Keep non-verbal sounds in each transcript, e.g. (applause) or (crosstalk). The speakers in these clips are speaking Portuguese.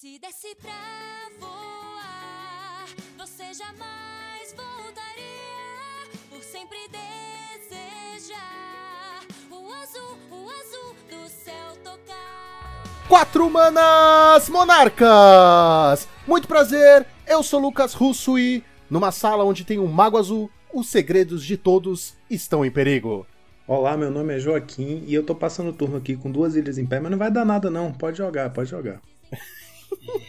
Se desse pra voar, você jamais voltaria por sempre desejar o azul, o azul do céu tocar. Quatro Manas Monarcas! Muito prazer, eu sou Lucas Russo e, numa sala onde tem um mago azul, os segredos de todos estão em perigo. Olá, meu nome é Joaquim e eu tô passando o turno aqui com duas ilhas em pé, mas não vai dar nada não, pode jogar, pode jogar. (laughs)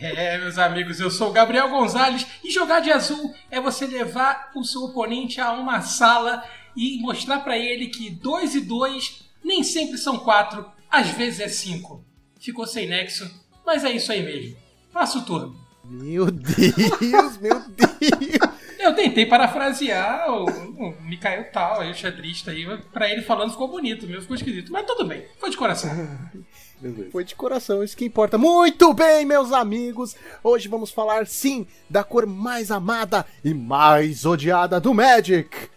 É, meus amigos, eu sou o Gabriel Gonzalez e jogar de azul é você levar o seu oponente a uma sala e mostrar pra ele que dois e dois nem sempre são quatro, às vezes é cinco. Ficou sem nexo, mas é isso aí mesmo. Faça o turno. Meu Deus, meu Deus! Eu tentei parafrasear o, o Mikael Tal, aí, o xadrista aí, pra ele falando ficou bonito, mesmo ficou esquisito. Mas tudo bem, foi de coração. (laughs) Foi de coração, isso que importa. Muito bem, meus amigos! Hoje vamos falar, sim, da cor mais amada e mais odiada do Magic: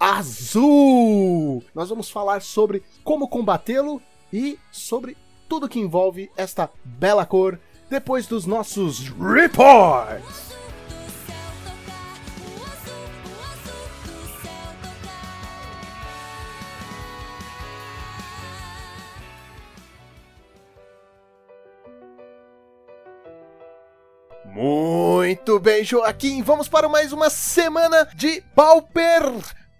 azul! Nós vamos falar sobre como combatê-lo e sobre tudo que envolve esta bela cor depois dos nossos reports. Muito bem, Joaquim, vamos para mais uma semana de Pauper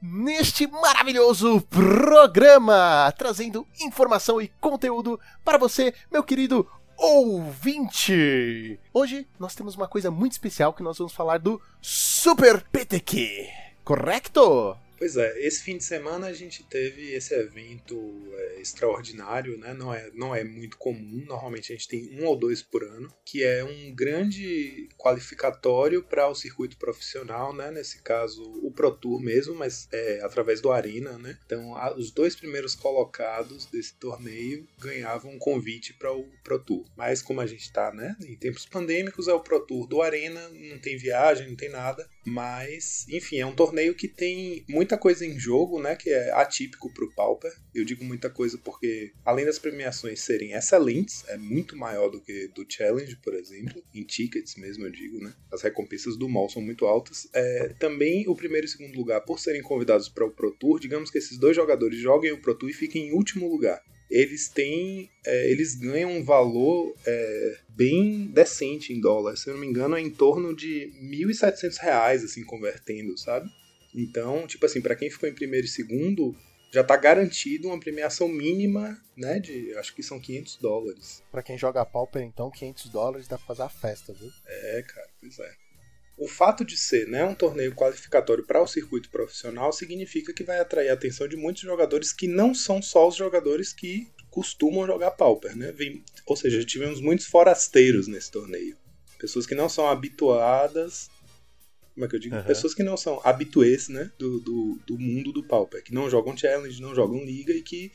neste maravilhoso programa, trazendo informação e conteúdo para você, meu querido ouvinte. Hoje nós temos uma coisa muito especial que nós vamos falar do Super PTQ, correto? Pois é, esse fim de semana a gente teve esse evento é, extraordinário, né? Não é, não é muito comum, normalmente a gente tem um ou dois por ano, que é um grande qualificatório para o circuito profissional, né? Nesse caso, o Pro Tour mesmo, mas é através do Arena, né? Então, a- os dois primeiros colocados desse torneio ganhavam um convite para o Pro Tour. Mas como a gente está, né? Em tempos pandêmicos, é o Pro Tour do Arena, não tem viagem, não tem nada. Mas, enfim, é um torneio que tem muita coisa em jogo, né? Que é atípico pro Pauper. Eu digo muita coisa porque, além das premiações serem excelentes, é muito maior do que do Challenge, por exemplo. Em tickets mesmo, eu digo, né? As recompensas do mall são muito altas. É, também o primeiro e segundo lugar, por serem convidados para o Pro Tour, digamos que esses dois jogadores joguem o Pro Tour e fiquem em último lugar eles têm. é, eles ganham um valor é, bem decente em dólar. Se eu não me engano, é em torno de 1.700 reais, assim, convertendo, sabe? Então, tipo assim, para quem ficou em primeiro e segundo, já tá garantido uma premiação mínima, né? De acho que são 500 dólares. Pra quem joga Pauper, então, 500 dólares dá pra fazer a festa, viu? É, cara, pois é. O fato de ser né, um torneio qualificatório para o circuito profissional significa que vai atrair a atenção de muitos jogadores que não são só os jogadores que costumam jogar Pauper, né? Ou seja, tivemos muitos forasteiros nesse torneio. Pessoas que não são habituadas. Como é que eu digo? Aham. Pessoas que não são habituês né, do, do, do mundo do Pauper, que não jogam challenge, não jogam liga e que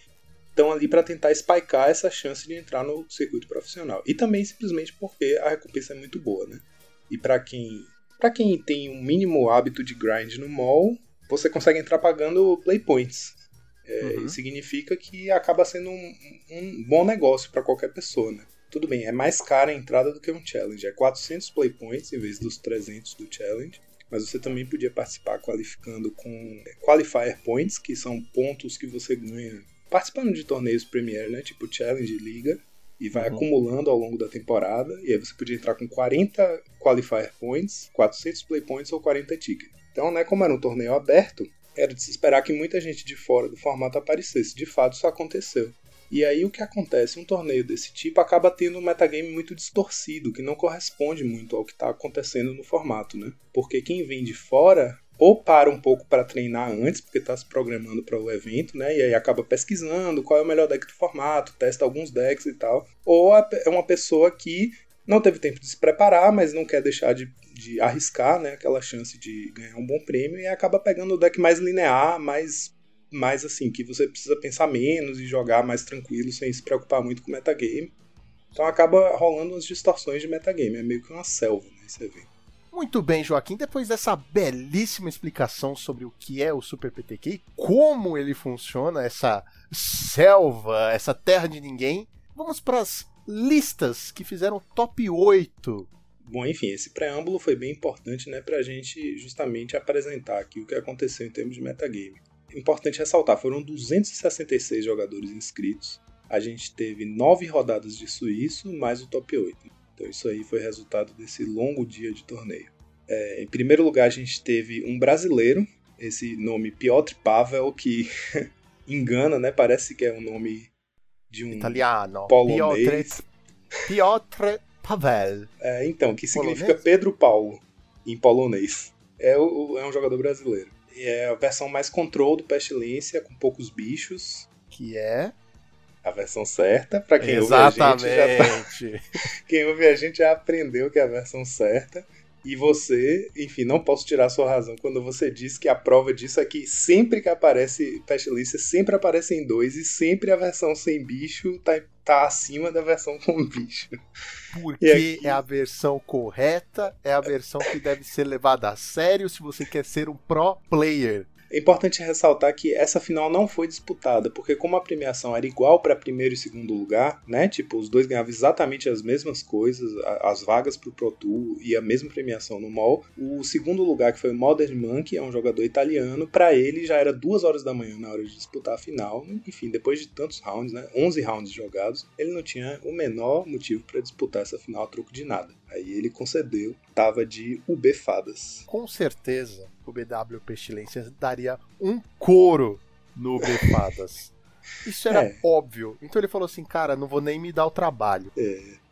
estão ali para tentar spikear essa chance de entrar no circuito profissional. E também simplesmente porque a recompensa é muito boa, né? E para quem para quem tem um mínimo hábito de grind no mall, você consegue entrar pagando play points. É, Uhum. Isso significa que acaba sendo um, um bom negócio para qualquer pessoa, né? Tudo bem, é mais cara a entrada do que um challenge. É 400 play points em vez dos 300 do challenge. Mas você também podia participar qualificando com qualifier points, que são pontos que você ganha participando de torneios Premier, né? Tipo Challenge Liga. E vai Uhum. acumulando ao longo da temporada. E aí você podia entrar com 40 qualifier points, 400 play points ou 40 tickets. Então, né, como era um torneio aberto, era de se esperar que muita gente de fora do formato aparecesse. De fato, isso aconteceu. E aí o que acontece? Um torneio desse tipo acaba tendo um metagame muito distorcido, que não corresponde muito ao que está acontecendo no formato, né? Porque quem vem de fora ou para um pouco para treinar antes, porque está se programando para o evento, né? E aí acaba pesquisando qual é o melhor deck do formato, testa alguns decks e tal. Ou é uma pessoa que não teve tempo de se preparar, mas não quer deixar de, de arriscar, né? Aquela chance de ganhar um bom prêmio e acaba pegando o deck mais linear, mais mais assim, que você precisa pensar menos e jogar mais tranquilo, sem se preocupar muito com o metagame. Então acaba rolando umas distorções de metagame, é meio que uma selva né, esse evento. Muito bem, Joaquim. Depois dessa belíssima explicação sobre o que é o Super PTQ e como ele funciona, essa selva, essa terra de ninguém, vamos para as listas que fizeram top 8. Bom, enfim, esse preâmbulo foi bem importante, né, pra gente justamente apresentar aqui o que aconteceu em termos de metagame. Importante ressaltar, foram 266 jogadores inscritos. A gente teve nove rodadas de suíço, mais o top 8. Então isso aí foi resultado desse longo dia de torneio. É, em primeiro lugar, a gente teve um brasileiro, esse nome Piotr Pavel, que (laughs) engana, né? Parece que é um nome de um Italiano. polonês. Piotr, Piotr Pavel. É, então, que significa Polonês? Pedro Paulo, em polonês. É, o- é um jogador brasileiro. E é a versão mais control do Pestilência, com poucos bichos. Que é. A versão certa, pra quem ouve a gente já tá, Exatamente. (laughs) Quem ouve a gente já aprendeu que é a versão certa. E você, enfim, não posso tirar a sua razão quando você diz que a prova disso é que sempre que aparece Pestilência, sempre aparece em dois e sempre a versão sem bicho tá, tá acima da versão com bicho. Porque aqui- é a versão correta, é a versão que deve ser levada a sério se você quer ser um pro player. É importante ressaltar que essa final não foi disputada, porque como a premiação era igual para primeiro e segundo lugar, né? Tipo, os dois ganhavam exatamente as mesmas coisas, as vagas pro Pro Tour e a mesma premiação no mall. O segundo lugar, que foi o Modern Monkey, é um jogador italiano, para ele já era duas horas da manhã na hora de disputar a final. Enfim, depois de tantos rounds, né? 11 rounds jogados, ele não tinha o menor motivo para disputar essa final a troco de nada. Aí ele concedeu, tava de UB Fadas. Com certeza, o BW Pestilência daria um couro no Befadas. Isso era É. óbvio. Então ele falou assim, cara, não vou nem me dar o trabalho.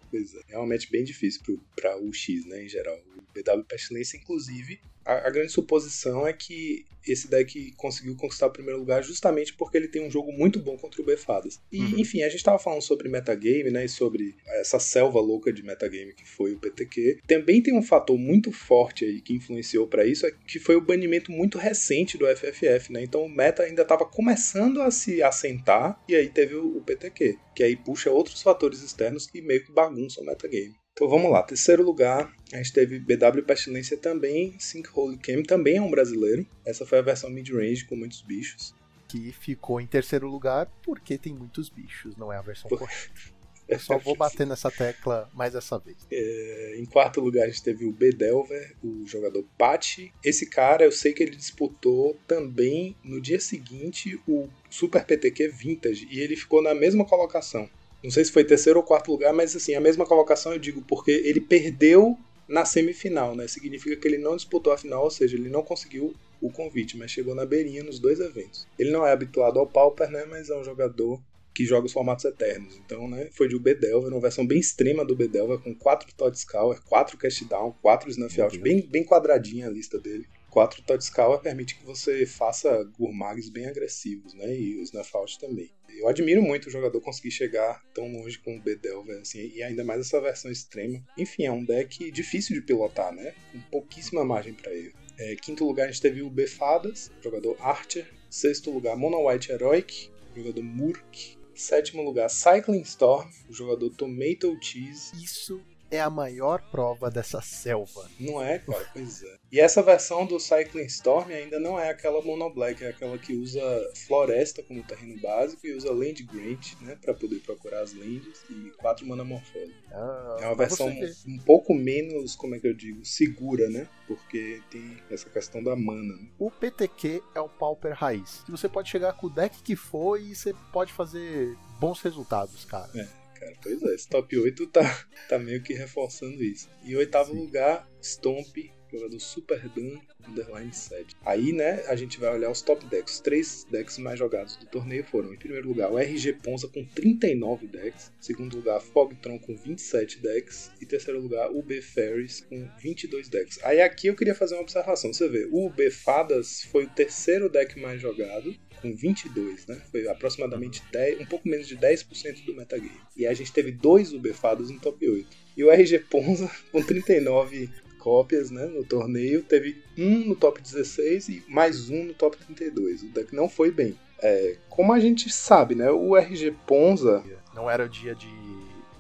Pois é, realmente bem difícil para o X, né, em geral. O BW Pestilência, inclusive, a, a grande suposição é que esse deck conseguiu conquistar o primeiro lugar justamente porque ele tem um jogo muito bom contra o Befadas. E, Uhum. enfim, a gente tava falando sobre metagame, né, e sobre essa selva louca de metagame que foi o PTQ. Também tem um fator muito forte aí que influenciou para isso, é que foi o banimento muito recente do FFF, né, então o meta ainda tava começando a se assentar, e aí teve o, o PTQ, que aí puxa outros fatores externos que meio que bagunçam o metagame. Então vamos lá, terceiro lugar, a gente teve BW Pestilência também, Sinkhole Cam também é um brasileiro. Essa foi a versão mid-range com muitos bichos. Que ficou em terceiro lugar porque tem muitos bichos, não é a versão Por- correta. Eu só vou bater nessa tecla mais essa vez. É, em quarto lugar a gente teve o Bedelver, o jogador Pati. Esse cara eu sei que ele disputou também no dia seguinte o Super PTQ Vintage e ele ficou na mesma colocação. Não sei se foi terceiro ou quarto lugar, mas assim, a mesma colocação eu digo porque ele perdeu na semifinal, né? Significa que ele não disputou a final, ou seja, ele não conseguiu o convite, mas chegou na beirinha nos dois eventos. Ele não é habituado ao Pauper, né? Mas é um jogador que joga os formatos eternos. Então, né, foi de Ubedelver, uma versão bem extrema do Ubedelver, com 4 Todscour, 4 Cast Down, 4 Snuff Out, bem, bem quadradinha a lista dele. 4 Todscour permite que você faça gourmags bem agressivos, né, e o Snuff Out também. Eu admiro muito o jogador conseguir chegar tão longe com o Bedelver, assim, e ainda mais essa versão extrema. Enfim, é um deck difícil de pilotar, né, com pouquíssima margem para erro. É, quinto lugar a gente teve o Befadas, jogador Archer. Sexto lugar, Mono White Heroic, jogador Murk. Sétimo lugar, Cycling Storm, o jogador Tomato Cheese. Isso é a maior prova dessa selva. Não é, cara? Pois é. E essa versão do Cycling Storm ainda não é aquela Mono Black, é aquela que usa Floresta como terreno básico e usa Land Grant, né? Pra poder procurar as lands e 4 Mana Morphology. Ah, É uma versão um pouco menos, como é que eu digo, segura, né? Porque tem essa questão da mana. Né? O PTQ é o Pauper Raiz. Que você pode chegar com o deck que for e você pode fazer bons resultados, cara. Cara, pois é, esse top 8 tá, tá meio que reforçando isso. E oitavo Sim. lugar, Stomp, jogador Super Dan, underline 7. Aí, né, a gente vai olhar os top decks. Os três decks mais jogados do torneio foram, em primeiro lugar, o RG Ponza com 39 decks. Em segundo lugar, Fogtron com 27 decks. E em terceiro lugar, o B Ferries com 22 decks. Aí aqui eu queria fazer uma observação. Você vê, o B Fadas foi o terceiro deck mais jogado com 22, né? Foi aproximadamente 10, um pouco menos de 10% do metagame. E a gente teve dois UB-fadas no top 8. E o RG Ponza, (laughs) com 39 cópias né, no torneio, teve um no top 16 e mais um no top 32. O deck não foi bem. É, como a gente sabe, né? O RG Ponza Não era o dia de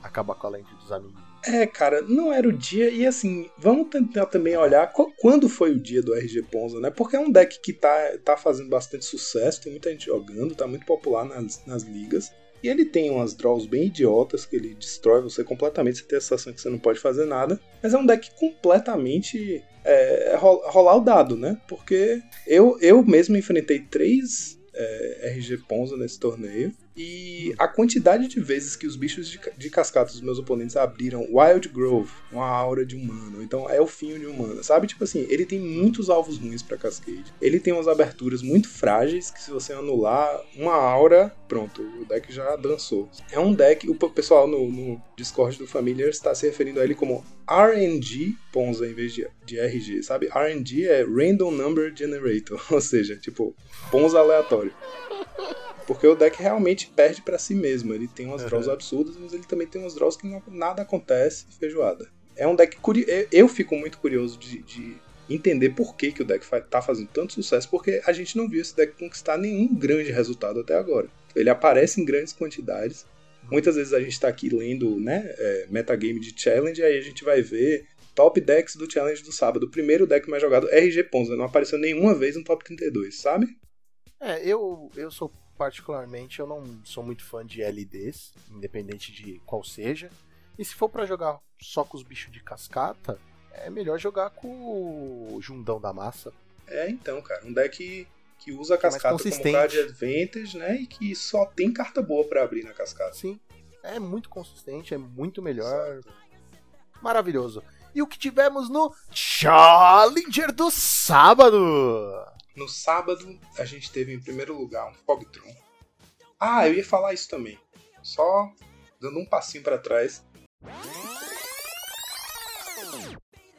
acabar com a lente dos amigos. É, cara, não era o dia. E assim, vamos tentar também olhar qu- quando foi o dia do RG Ponza, né? Porque é um deck que tá, tá fazendo bastante sucesso, tem muita gente jogando, tá muito popular nas, nas ligas. E ele tem umas draws bem idiotas que ele destrói você completamente, você tem a sensação que você não pode fazer nada. Mas é um deck completamente é, rolar o dado, né? Porque eu, eu mesmo enfrentei três é, RG Ponza nesse torneio. E a quantidade de vezes que os bichos de, de cascata dos meus oponentes abriram Wild Grove, uma aura de humano, então é o fim de humano, sabe? Tipo assim, ele tem muitos alvos ruins para Cascade. Ele tem umas aberturas muito frágeis que se você anular uma aura, pronto, o deck já dançou. É um deck, o pessoal no, no Discord do Familiar está se referindo a ele como RNG Ponza em vez de, de RG, sabe? RNG é Random Number Generator, (laughs) ou seja, tipo, Ponza aleatório. Porque o deck realmente perde para si mesmo. Ele tem umas uhum. draws absurdas, mas ele também tem umas draws que não, nada acontece feijoada. É um deck curioso. Eu fico muito curioso de, de entender por que, que o deck tá fazendo tanto sucesso, porque a gente não viu esse deck conquistar nenhum grande resultado até agora. Ele aparece em grandes quantidades. Muitas vezes a gente está aqui lendo né, é, metagame de challenge, aí a gente vai ver top decks do challenge do sábado. O primeiro deck mais jogado, RG Ponza, não apareceu nenhuma vez no top 32, sabe? É, eu, eu sou particularmente, eu não sou muito fã de LDs, independente de qual seja. E se for para jogar só com os bichos de cascata, é melhor jogar com o Jundão da Massa. É, então, cara, um deck que usa a é cascata é como card advantage, né? E que só tem carta boa para abrir na cascata. Sim. É muito consistente, é muito melhor. Exato. Maravilhoso. E o que tivemos no Challenger do sábado? No sábado, a gente teve em primeiro lugar um Fogtron. Ah, eu ia falar isso também. Só dando um passinho para trás.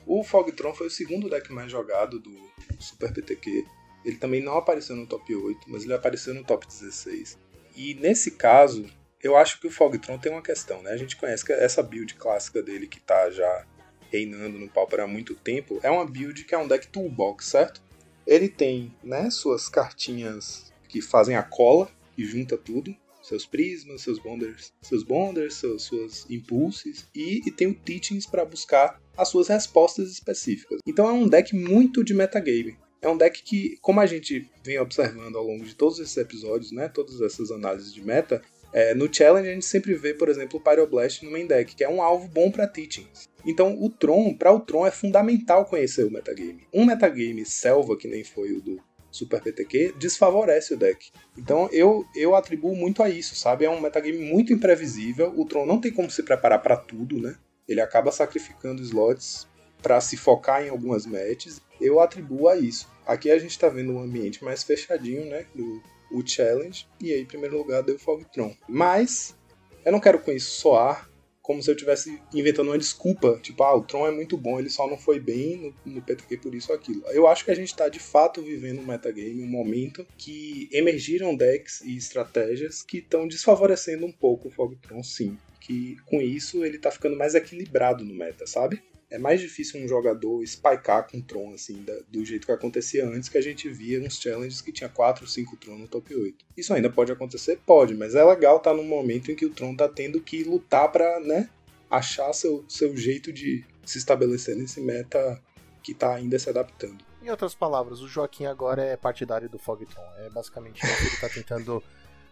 O Fogtron foi o segundo deck mais jogado do Super PTQ. Ele também não apareceu no top 8, mas ele apareceu no top 16. E nesse caso, eu acho que o Fogtron tem uma questão, né? A gente conhece que essa build clássica dele que tá já reinando no Pauper há muito tempo é uma build que é um deck toolbox, certo? Ele tem né, suas cartinhas que fazem a cola, e junta tudo. Seus prismas, seus bonders, seus bonders, seus, suas impulsos e, e tem o teachings para buscar as suas respostas específicas. Então é um deck muito de metagame. É um deck que, como a gente vem observando ao longo de todos esses episódios, né, todas essas análises de meta, é, no challenge a gente sempre vê, por exemplo, o Pyroblast no main deck, que é um alvo bom para teachings. Então, o Tron, para o Tron é fundamental conhecer o metagame. Um metagame selva, que nem foi o do Super PTQ, desfavorece o deck. Então, eu, eu atribuo muito a isso, sabe? É um metagame muito imprevisível. O Tron não tem como se preparar para tudo, né? Ele acaba sacrificando slots para se focar em algumas matches. Eu atribuo a isso. Aqui a gente está vendo um ambiente mais fechadinho, né? Do, o challenge. E aí, em primeiro lugar, deu Fogtron. Mas, eu não quero com isso soar como se eu estivesse inventando uma desculpa, tipo, ah, o Tron é muito bom, ele só não foi bem no, no PTQ por isso ou aquilo. Eu acho que a gente está de fato vivendo um metagame, um momento que emergiram decks e estratégias que estão desfavorecendo um pouco o Fogtron, sim. Que com isso ele está ficando mais equilibrado no meta, sabe? É mais difícil um jogador spikear com Tron, assim, da, do jeito que acontecia antes, que a gente via nos challenges que tinha 4 ou 5 Tron no top 8. Isso ainda pode acontecer? Pode, mas é legal estar tá num momento em que o Tron tá tendo que lutar para né, achar seu, seu jeito de se estabelecer nesse meta que tá ainda se adaptando. Em outras palavras, o Joaquim agora é partidário do Fogtron. É basicamente isso que ele tá tentando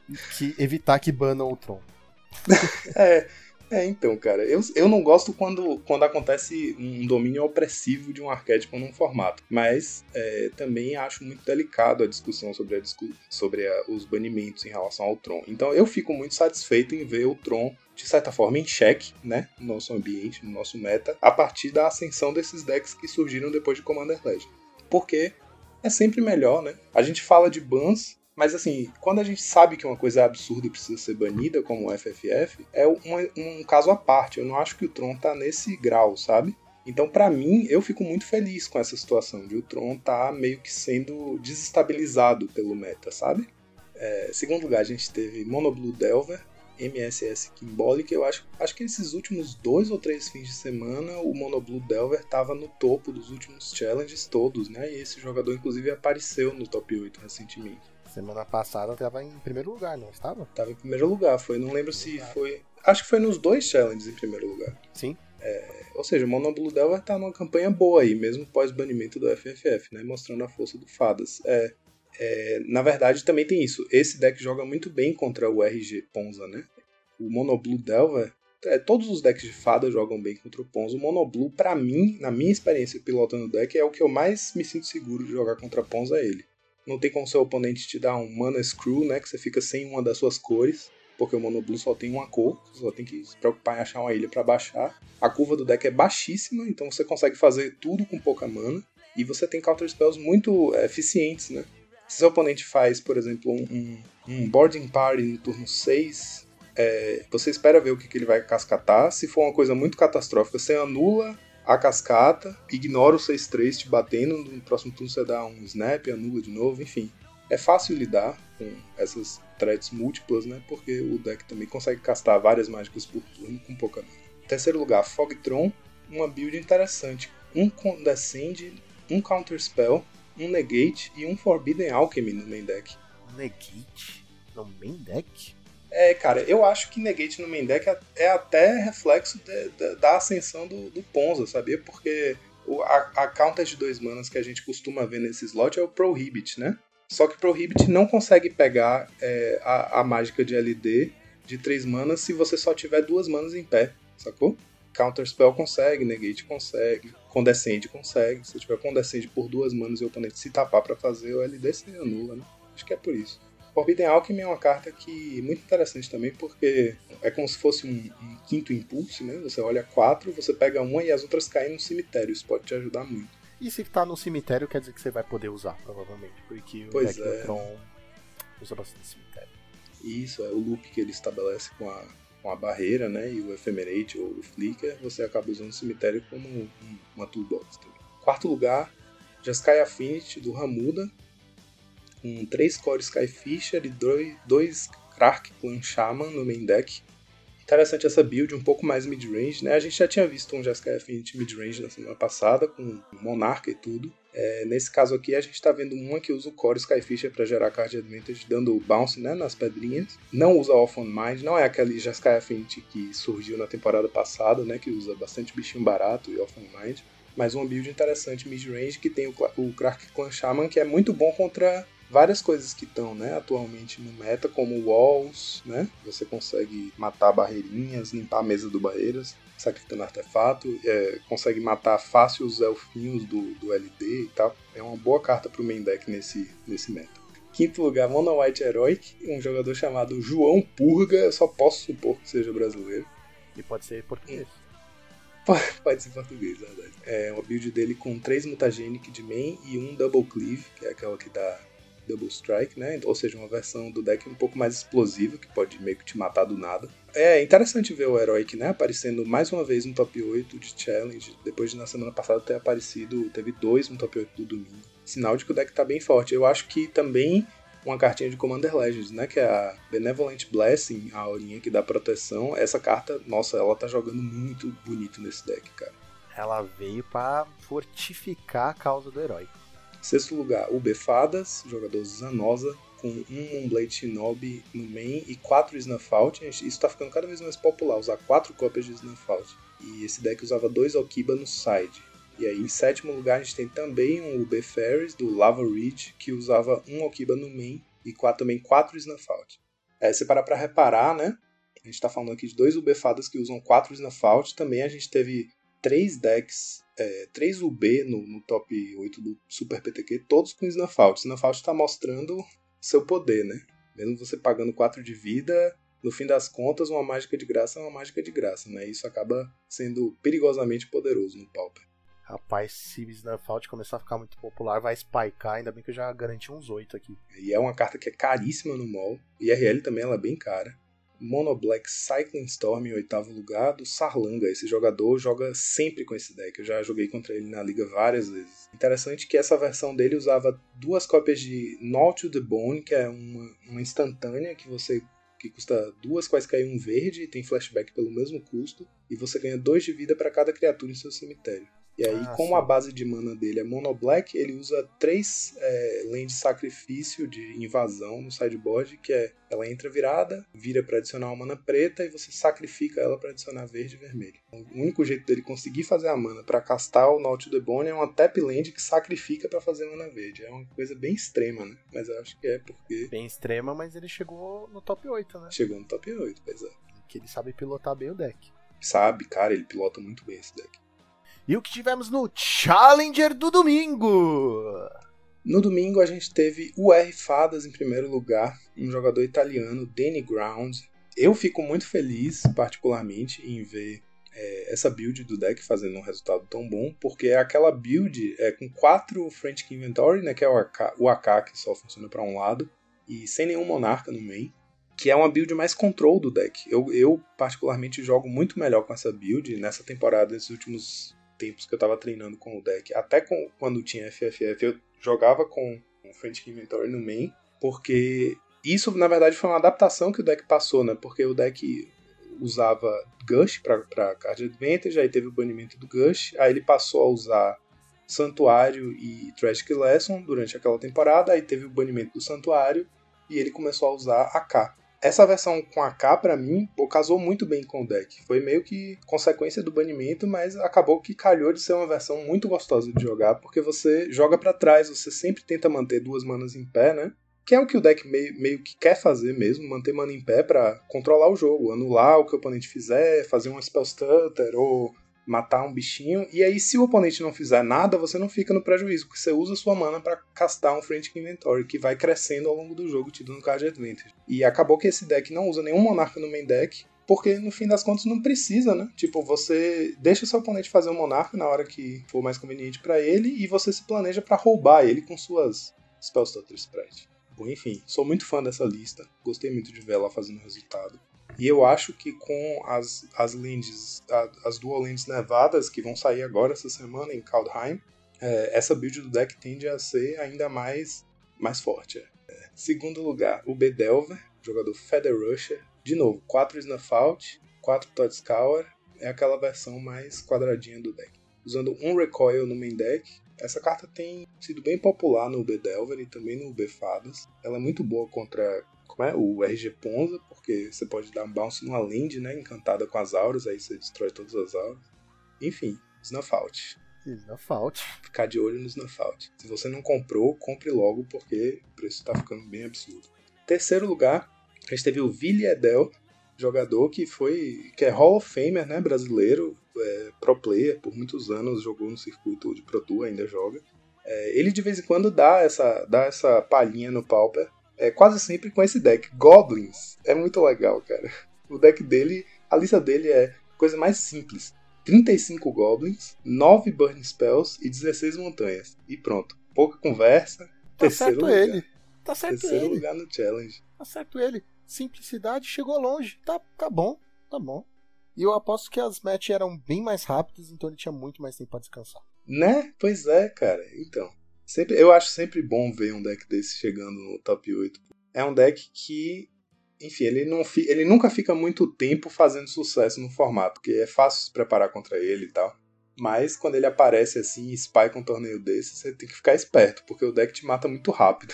(laughs) que, evitar que banam o Tron. é, é, então, cara, eu, eu não gosto quando, quando acontece um domínio opressivo de um arquétipo num formato, mas é, também acho muito delicado a discussão sobre, a, sobre a, os banimentos em relação ao Tron. Então eu fico muito satisfeito em ver o Tron de certa forma em xeque, né, no nosso ambiente, no nosso meta, a partir da ascensão desses decks que surgiram depois de Commander Legend. Porque é sempre melhor, né? A gente fala de bans mas assim, quando a gente sabe que uma coisa é absurda e precisa ser banida, como o FFF, é um, um caso à parte. Eu não acho que o Tron tá nesse grau, sabe? Então, para mim, eu fico muito feliz com essa situação de o Tron tá meio que sendo desestabilizado pelo meta, sabe? É, segundo lugar, a gente teve Monoblue Delver, MSS Kimbolic. Eu acho, acho que esses últimos dois ou três fins de semana, o Monoblue Delver tava no topo dos últimos challenges todos, né? E esse jogador, inclusive, apareceu no top 8 recentemente. Semana passada tava em primeiro lugar, não estava? Tava em primeiro lugar, foi. Não lembro se foi. Acho que foi nos dois challenges em primeiro lugar. Sim. É, ou seja, o Mono Blue Devil tá numa campanha boa aí, mesmo pós-banimento do FFF, né? Mostrando a força do Fadas. É, É, na verdade, também tem isso. Esse deck joga muito bem contra o RG Ponza, né? O Monoblue Delver, é, todos os decks de fada jogam bem contra o Ponza. O Monoblue, para mim, na minha experiência pilotando o deck, é o que eu mais me sinto seguro de jogar contra Ponza é ele. Não tem como seu oponente te dar um Mana Screw, né? Que você fica sem uma das suas cores porque o Mono Blue só tem uma cor, você só tem que se preocupar em achar uma ilha para baixar. A curva do deck é baixíssima, então você consegue fazer tudo com pouca mana. E você tem counter spells muito é, eficientes, né? Se seu oponente faz, por exemplo, um, um boarding party no turno 6, é, você espera ver o que, que ele vai cascatar. Se for uma coisa muito catastrófica, você anula a cascata, ignora o 6-3 te batendo, no próximo turno você dá um snap, anula de novo, enfim. É fácil lidar com essas threats múltiplas, né? Porque o deck também consegue castar várias mágicas por turno com pouca mana. Terceiro lugar, Fogtron, uma build interessante. Um Condescend, um Counter Spell, um Negate e um Forbidden Alchemy no main deck. Negate no main deck? É, cara, eu acho que Negate no main deck é, é até reflexo de, de, da ascensão do, do Ponza, sabia? Porque o, a, a counter de dois manas que a gente costuma ver nesse slot é o Prohibit, né? Só que Prohibit não consegue pegar é, a, a, mágica de LD de 3 manas se você só tiver duas manas em pé, sacou? Counter Spell consegue, Negate consegue, Condescende consegue. Se tiver Condescende por duas manas e o oponente se tapar para fazer, o LD se anula, né? Acho que é por isso. Forbidden Alchemy é uma carta que é muito interessante também, porque é como se fosse um, um quinto impulso, né? Você olha quatro, você pega uma e as outras caem no cemitério. Isso pode te ajudar muito. E se tá no cemitério, quer dizer que você vai poder usar, provavelmente. Porque pois o deck é. Tron usa bastante cemitério. Isso, é o loop que ele estabelece com a, com a barreira, né? E o Ephemerate ou o Flicker, você acaba usando o cemitério como um, uma toolbox também. Quarto lugar, Jeskai Affinity do Ramuda, com 3 Core Skyfisher e 2 Krark Clan Shaman no main deck. Interessante essa build, um pouco mais mid-range, né? A gente já tinha visto um Jeskai Affinity mid-range na semana passada, com Monarca e tudo. É, nesse caso aqui, a gente está vendo uma que usa o Core Skyfisher para gerar card advantage, dando bounce né, nas pedrinhas. Não usa Off on Mind, não é aquele Jeskai Affinity que surgiu na temporada passada, né? Que usa bastante bichinho barato e Off on Mind. Mas uma build interessante mid-range que tem o, o Krark Clan Shaman, que é muito bom contra várias coisas que estão né, atualmente no meta, como walls, né? Você consegue matar barreirinhas, limpar a mesa do barreiras, sacrificando artefato, é, consegue matar fácil os elfinhos do, do LD e tal. É uma boa carta para o main deck nesse, nesse meta. Quinto lugar, Mono White Heroic, um jogador chamado João Purga, eu só posso supor que seja brasileiro. E pode ser português. (laughs) Pode ser português, verdade. É uma build dele com 3 Mutagenic de main e um Double Cleave, que é aquela que dá Double Strike, né? Ou seja, uma versão do deck um pouco mais explosiva, que pode meio que te matar do nada. É interessante ver o Heroic, né? Aparecendo mais uma vez no top 8 de Challenge, depois de na semana passada ter aparecido, teve dois no top 8 do domingo. Sinal de que o deck tá bem forte. Eu acho que também uma cartinha de Commander Legends, né? Que é a Benevolent Blessing, a aurinha que dá proteção. Essa carta, nossa, ela tá jogando muito bonito nesse deck, cara. Ela veio para fortificar a causa do herói. Sexto lugar, o Befadas, jogador Zanosa, com um Moonblade Shinobi no main e quatro Snuffout. Isso está ficando cada vez mais popular, usar quatro cópias de Snuffout. E esse deck usava dois Okiba no side. E aí, em sétimo lugar, a gente tem também um UB do Lava Ridge, que usava um Okiba no main e quatro, também quatro Snuffout. É, se parar pra reparar, né? A gente está falando aqui de dois UB-fadas que usam quatro Snuffout. Também a gente teve três decks, é, três UB no, no, top 8 do Super PTQ, todos com Snuffout. Snuffout está mostrando seu poder, né? Mesmo você pagando 4 de vida, no fim das contas, uma mágica de graça é uma mágica de graça, né? Isso acaba sendo perigosamente poderoso no Pauper. Rapaz, se Snuffout começar a ficar muito popular, vai spikear. Ainda bem que eu já garanti uns 8 aqui. E é uma carta que é caríssima no mall. E RL também ela é bem cara. Mono Black Cycling Storm em oitavo lugar do Sarlanga. Esse jogador joga sempre com esse deck. Eu já joguei contra ele na liga várias vezes. Interessante que essa versão dele usava duas cópias de Gnaw to the Bone, que é uma, uma instantânea que você que custa duas quaisquer um verde e tem flashback pelo mesmo custo, e você ganha dois de vida para cada criatura em seu cemitério. E aí, Ah, como sim. a base de mana dele é Mono Black, ele usa três é, lanes de sacrifício de invasão no sideboard, que é ela entra virada, vira pra adicionar uma mana preta e você sacrifica ela pra adicionar verde e vermelho. Então, o único jeito dele conseguir fazer a mana pra castar o Naut the Bone é uma tap land que sacrifica pra fazer mana verde. É uma coisa bem extrema, né? Mas eu acho que é porque Bem extrema, mas ele chegou no top 8, né? chegou no top 8, pois é. Que ele sabe pilotar bem o deck. Sabe, cara, ele pilota muito bem esse deck. E o que tivemos no Challenger do domingo? No domingo a gente teve o R Fadas em primeiro lugar, um jogador italiano, Danny Ground. Eu fico muito feliz, particularmente, em ver é, essa build do deck fazendo um resultado tão bom, porque é aquela build é, com quatro French Key Inventory, né, que é o AK, o AK que só funciona para um lado, e sem nenhum Monarca no main, que é uma build mais control do deck. Eu, eu particularmente, jogo muito melhor com essa build nessa temporada, nesses últimos tempos que eu tava treinando com o deck. Até com, quando tinha FFF, eu jogava com French Key Inventory no main, porque isso, na verdade, foi uma adaptação que o deck passou, né? Porque o deck usava Gush para Card Advantage, aí teve o banimento do Gush, aí ele passou a usar Santuário e Tragic Lesson durante aquela temporada, aí teve o banimento do Santuário e ele começou a usar AK. Essa versão com AK, pra mim, casou muito bem com o deck. Foi meio que consequência do banimento, mas acabou que calhou de ser uma versão muito gostosa de jogar, porque você joga pra trás, você sempre tenta manter duas manas em pé, né? Que é o que o deck meio, meio que quer fazer mesmo, manter mana em pé pra controlar o jogo, anular o que o oponente fizer, fazer um spell stutter ou matar um bichinho. E aí, se o oponente não fizer nada, você não fica no prejuízo, porque você usa sua mana para castar um Friend Inventory, que vai crescendo ao longo do jogo, te dando card advantage. E acabou que esse deck não usa nenhum monarca no main deck, porque no fim das contas não precisa, né? Tipo, você deixa seu oponente fazer um monarca na hora que for mais conveniente para ele, e você se planeja para roubar ele com suas Spell Stutter Spread. Bom, enfim, sou muito fã dessa lista, gostei muito de ver ela fazendo resultado. E eu acho que com as, as lindes, a- as dual lindes nevadas que vão sair agora essa semana em Kaldheim, é, essa build do deck tende a ser ainda mais, mais forte. É. Segundo lugar, o Bedelver, jogador Feather Rusher. De novo, 4 Snuff Out, 4 Todd Scour, é aquela versão mais quadradinha do deck. Usando um Recoil no main deck, essa carta tem sido bem popular no Bedelver e também no Befadas. Ela é muito boa contra é? o RG Ponza, porque você pode dar um bounce numa land, né? Encantada com as auras, aí você destrói todas as auras. Enfim, Snuff Out. Não falte. Ficar de olho no Snuff Out. Se você não comprou, compre logo, porque o preço tá ficando bem absurdo. Terceiro lugar, a gente teve o Vili Edel, jogador que foi. que é Hall of Famer, né? Brasileiro, é, pro player, por muitos anos jogou no circuito de Pro Tour, ainda joga. É, ele de vez em quando dá essa, dá essa palhinha no Pauper, é, quase sempre com esse deck. Goblins. É muito legal, cara. O deck dele, a lista dele é coisa mais simples. 35 Goblins, 9 Burning Spells e 16 Montanhas. E pronto. Pouca conversa. Tá terceiro certo lugar. ele. Tá certo Terceiro ele. lugar no Challenge. Tá certo ele. Simplicidade chegou longe. Tá, tá bom, tá bom. E eu aposto que as matches eram bem mais rápidas, então ele tinha muito mais tempo pra descansar. Né? Pois é, cara. Então. Sempre, eu acho sempre bom ver um deck desse chegando no top 8. É um deck que, enfim, ele, não fi, ele nunca fica muito tempo fazendo sucesso no formato, porque é fácil se preparar contra ele e tal. Mas quando ele aparece assim e spike um torneio desse, você tem que ficar esperto, porque o deck te mata muito rápido.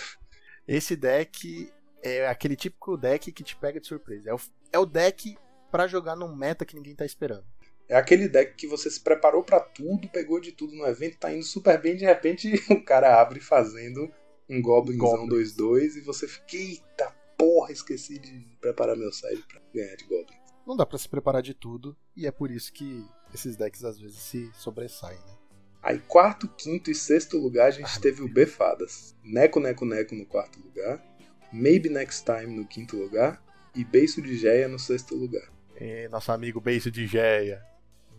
Esse deck é aquele típico deck que te pega de surpresa. É o, é o deck pra jogar num meta que ninguém tá esperando. É aquele deck que você se preparou pra tudo, pegou de tudo no evento, tá indo super bem, de repente (laughs) o cara abre fazendo um Goblinzão Goblins. 2-2 e você fica, eita porra, esqueci de preparar meu side pra ganhar de Goblin. Não dá pra se preparar de tudo, e é por isso que esses decks às vezes se sobressaem, né? Aí, quarto, quinto e sexto lugar, a gente Ah, teve o Befadas. Neco, Neco, Neco no quarto lugar. Maybe Next Time no quinto lugar. E Beiço de Geia no sexto lugar. E nosso amigo Beiço de Geia,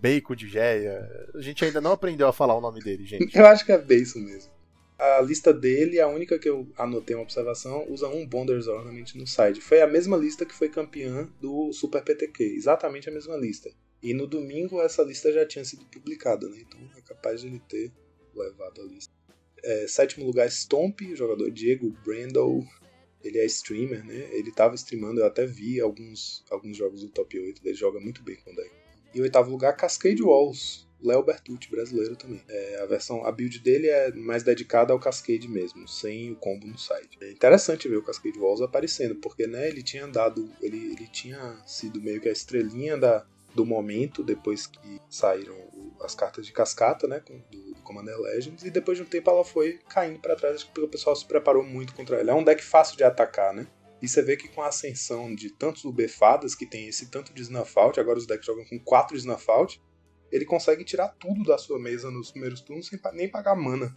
Bacon de Geia. A gente ainda não aprendeu a falar o nome dele, gente. Eu acho que é Beiço mesmo. A lista dele, a única que eu anotei uma observação, usa um Bonders Ornament no side. Foi a mesma lista que foi campeã do Super PTQ. Exatamente a mesma lista. E no domingo essa lista já tinha sido publicada, né? Então é capaz de ele ter levado a lista. É, sétimo lugar, Stomp, jogador Diego Brandel. Ele é streamer, né? Ele tava streamando, eu até vi alguns, alguns jogos do top 8. Ele joga muito bem com o deck. E oitavo lugar, Cascade Walls. Léo Bertucci, brasileiro também. É, a versão, a build dele é mais dedicada ao Cascade mesmo, sem o combo no site. É interessante ver o Cascade Walls aparecendo, porque né, ele tinha dado, ele, ele tinha sido meio que a estrelinha da, do momento depois que saíram as cartas de cascata, né, do, do Commander Legends, e depois de um tempo ela foi caindo para trás porque o pessoal se preparou muito contra ele. É um deck fácil de atacar, né? E você vê que com a ascensão de tantos UB-fadas, que tem esse tanto de Snuff agora os decks jogam com 4 Snuff ele consegue tirar tudo da sua mesa nos primeiros turnos sem nem pagar mana.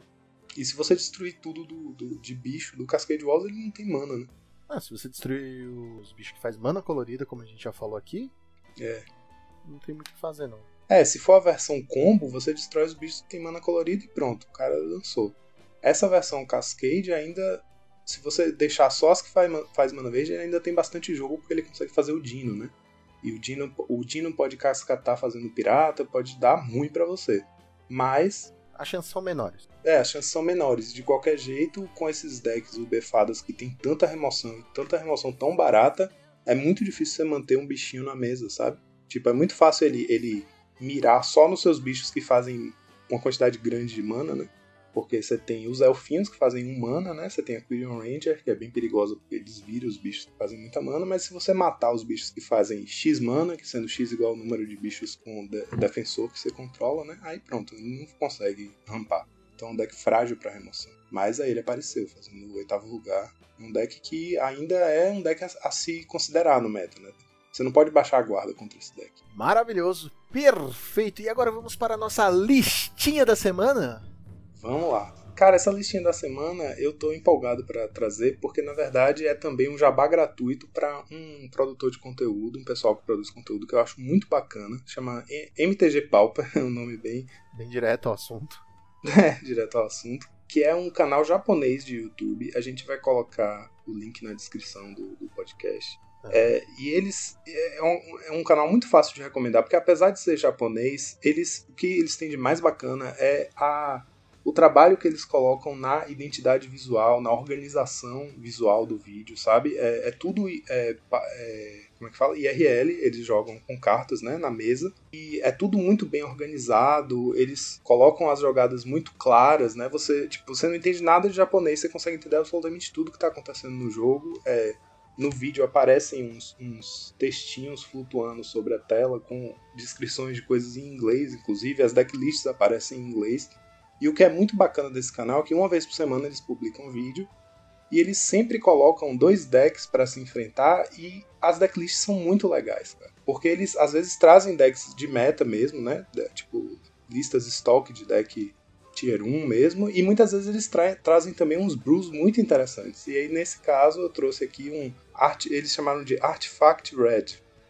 E se você destruir tudo do, do de bicho, do Cascade Walls, ele não tem mana, né? Ah, se você destruir os bichos que faz mana colorida, como a gente já falou aqui, é. não tem muito o que fazer, não. É, se for a versão combo, você destrói os bichos que tem mana colorida e pronto, o cara lançou. Essa versão Cascade ainda. Se você deixar só as que faz, faz mana verde, ainda tem bastante jogo porque ele consegue fazer o Dino, né? E o Dino, o Dino pode cascatar fazendo pirata, pode dar ruim para você. Mas. As chances são menores. É, as chances são menores. De qualquer jeito, com esses decks UB-fadas que tem tanta remoção e tanta remoção tão barata, é muito difícil você manter um bichinho na mesa, sabe? Tipo, é muito fácil ele, ele mirar só nos seus bichos que fazem uma quantidade grande de mana, né? Porque você tem os elfinhos que fazem um mana, né? Você tem a Quirion Ranger, que é bem perigosa porque desvira os bichos que fazem muita mana, mas se você matar os bichos que fazem X mana, que sendo X igual ao número de bichos com de defensor que você controla, né? Aí pronto, não consegue rampar. Então é um deck frágil para remoção. Mas aí ele apareceu, fazendo o oitavo lugar. Um deck que ainda é um deck a, a se considerar no meta, né? Você não pode baixar a guarda contra esse deck. Maravilhoso, perfeito. E agora vamos para a nossa listinha da semana. Vamos lá. Cara, essa listinha da semana eu tô empolgado para trazer, porque na verdade é também um jabá gratuito para um produtor de conteúdo, um pessoal que produz conteúdo que eu acho muito bacana, chama MTG Pauper, (laughs) é um nome bem bem direto ao assunto. (laughs) É, direto ao assunto, que é um canal japonês de YouTube. A gente vai colocar o link na descrição do, do podcast. É, e eles é um, é um, canal muito fácil de recomendar, porque apesar de ser japonês, eles o que eles têm de mais bacana é a o trabalho que eles colocam na identidade visual, na organização visual do vídeo, sabe? É, é tudo. É, é, como é que fala? IRL, eles jogam com cartas né, na mesa. E é tudo muito bem organizado, eles colocam as jogadas muito claras, né? Você, tipo, você não entende nada de japonês, você consegue entender absolutamente tudo que está acontecendo no jogo. É, no vídeo aparecem uns, uns, textinhos flutuando sobre a tela com descrições de coisas em inglês, inclusive as decklists aparecem em inglês. E o que é muito bacana desse canal é que uma vez por semana eles publicam um vídeo e eles sempre colocam dois decks para se enfrentar e as decklists são muito legais, cara. Porque eles às vezes trazem decks de meta mesmo, né? Tipo, listas stock de deck tier 1 mesmo, e muitas vezes eles tra trazem também uns brews muito interessantes. E aí nesse caso eu trouxe aqui um art eles chamaram de Artifact Red,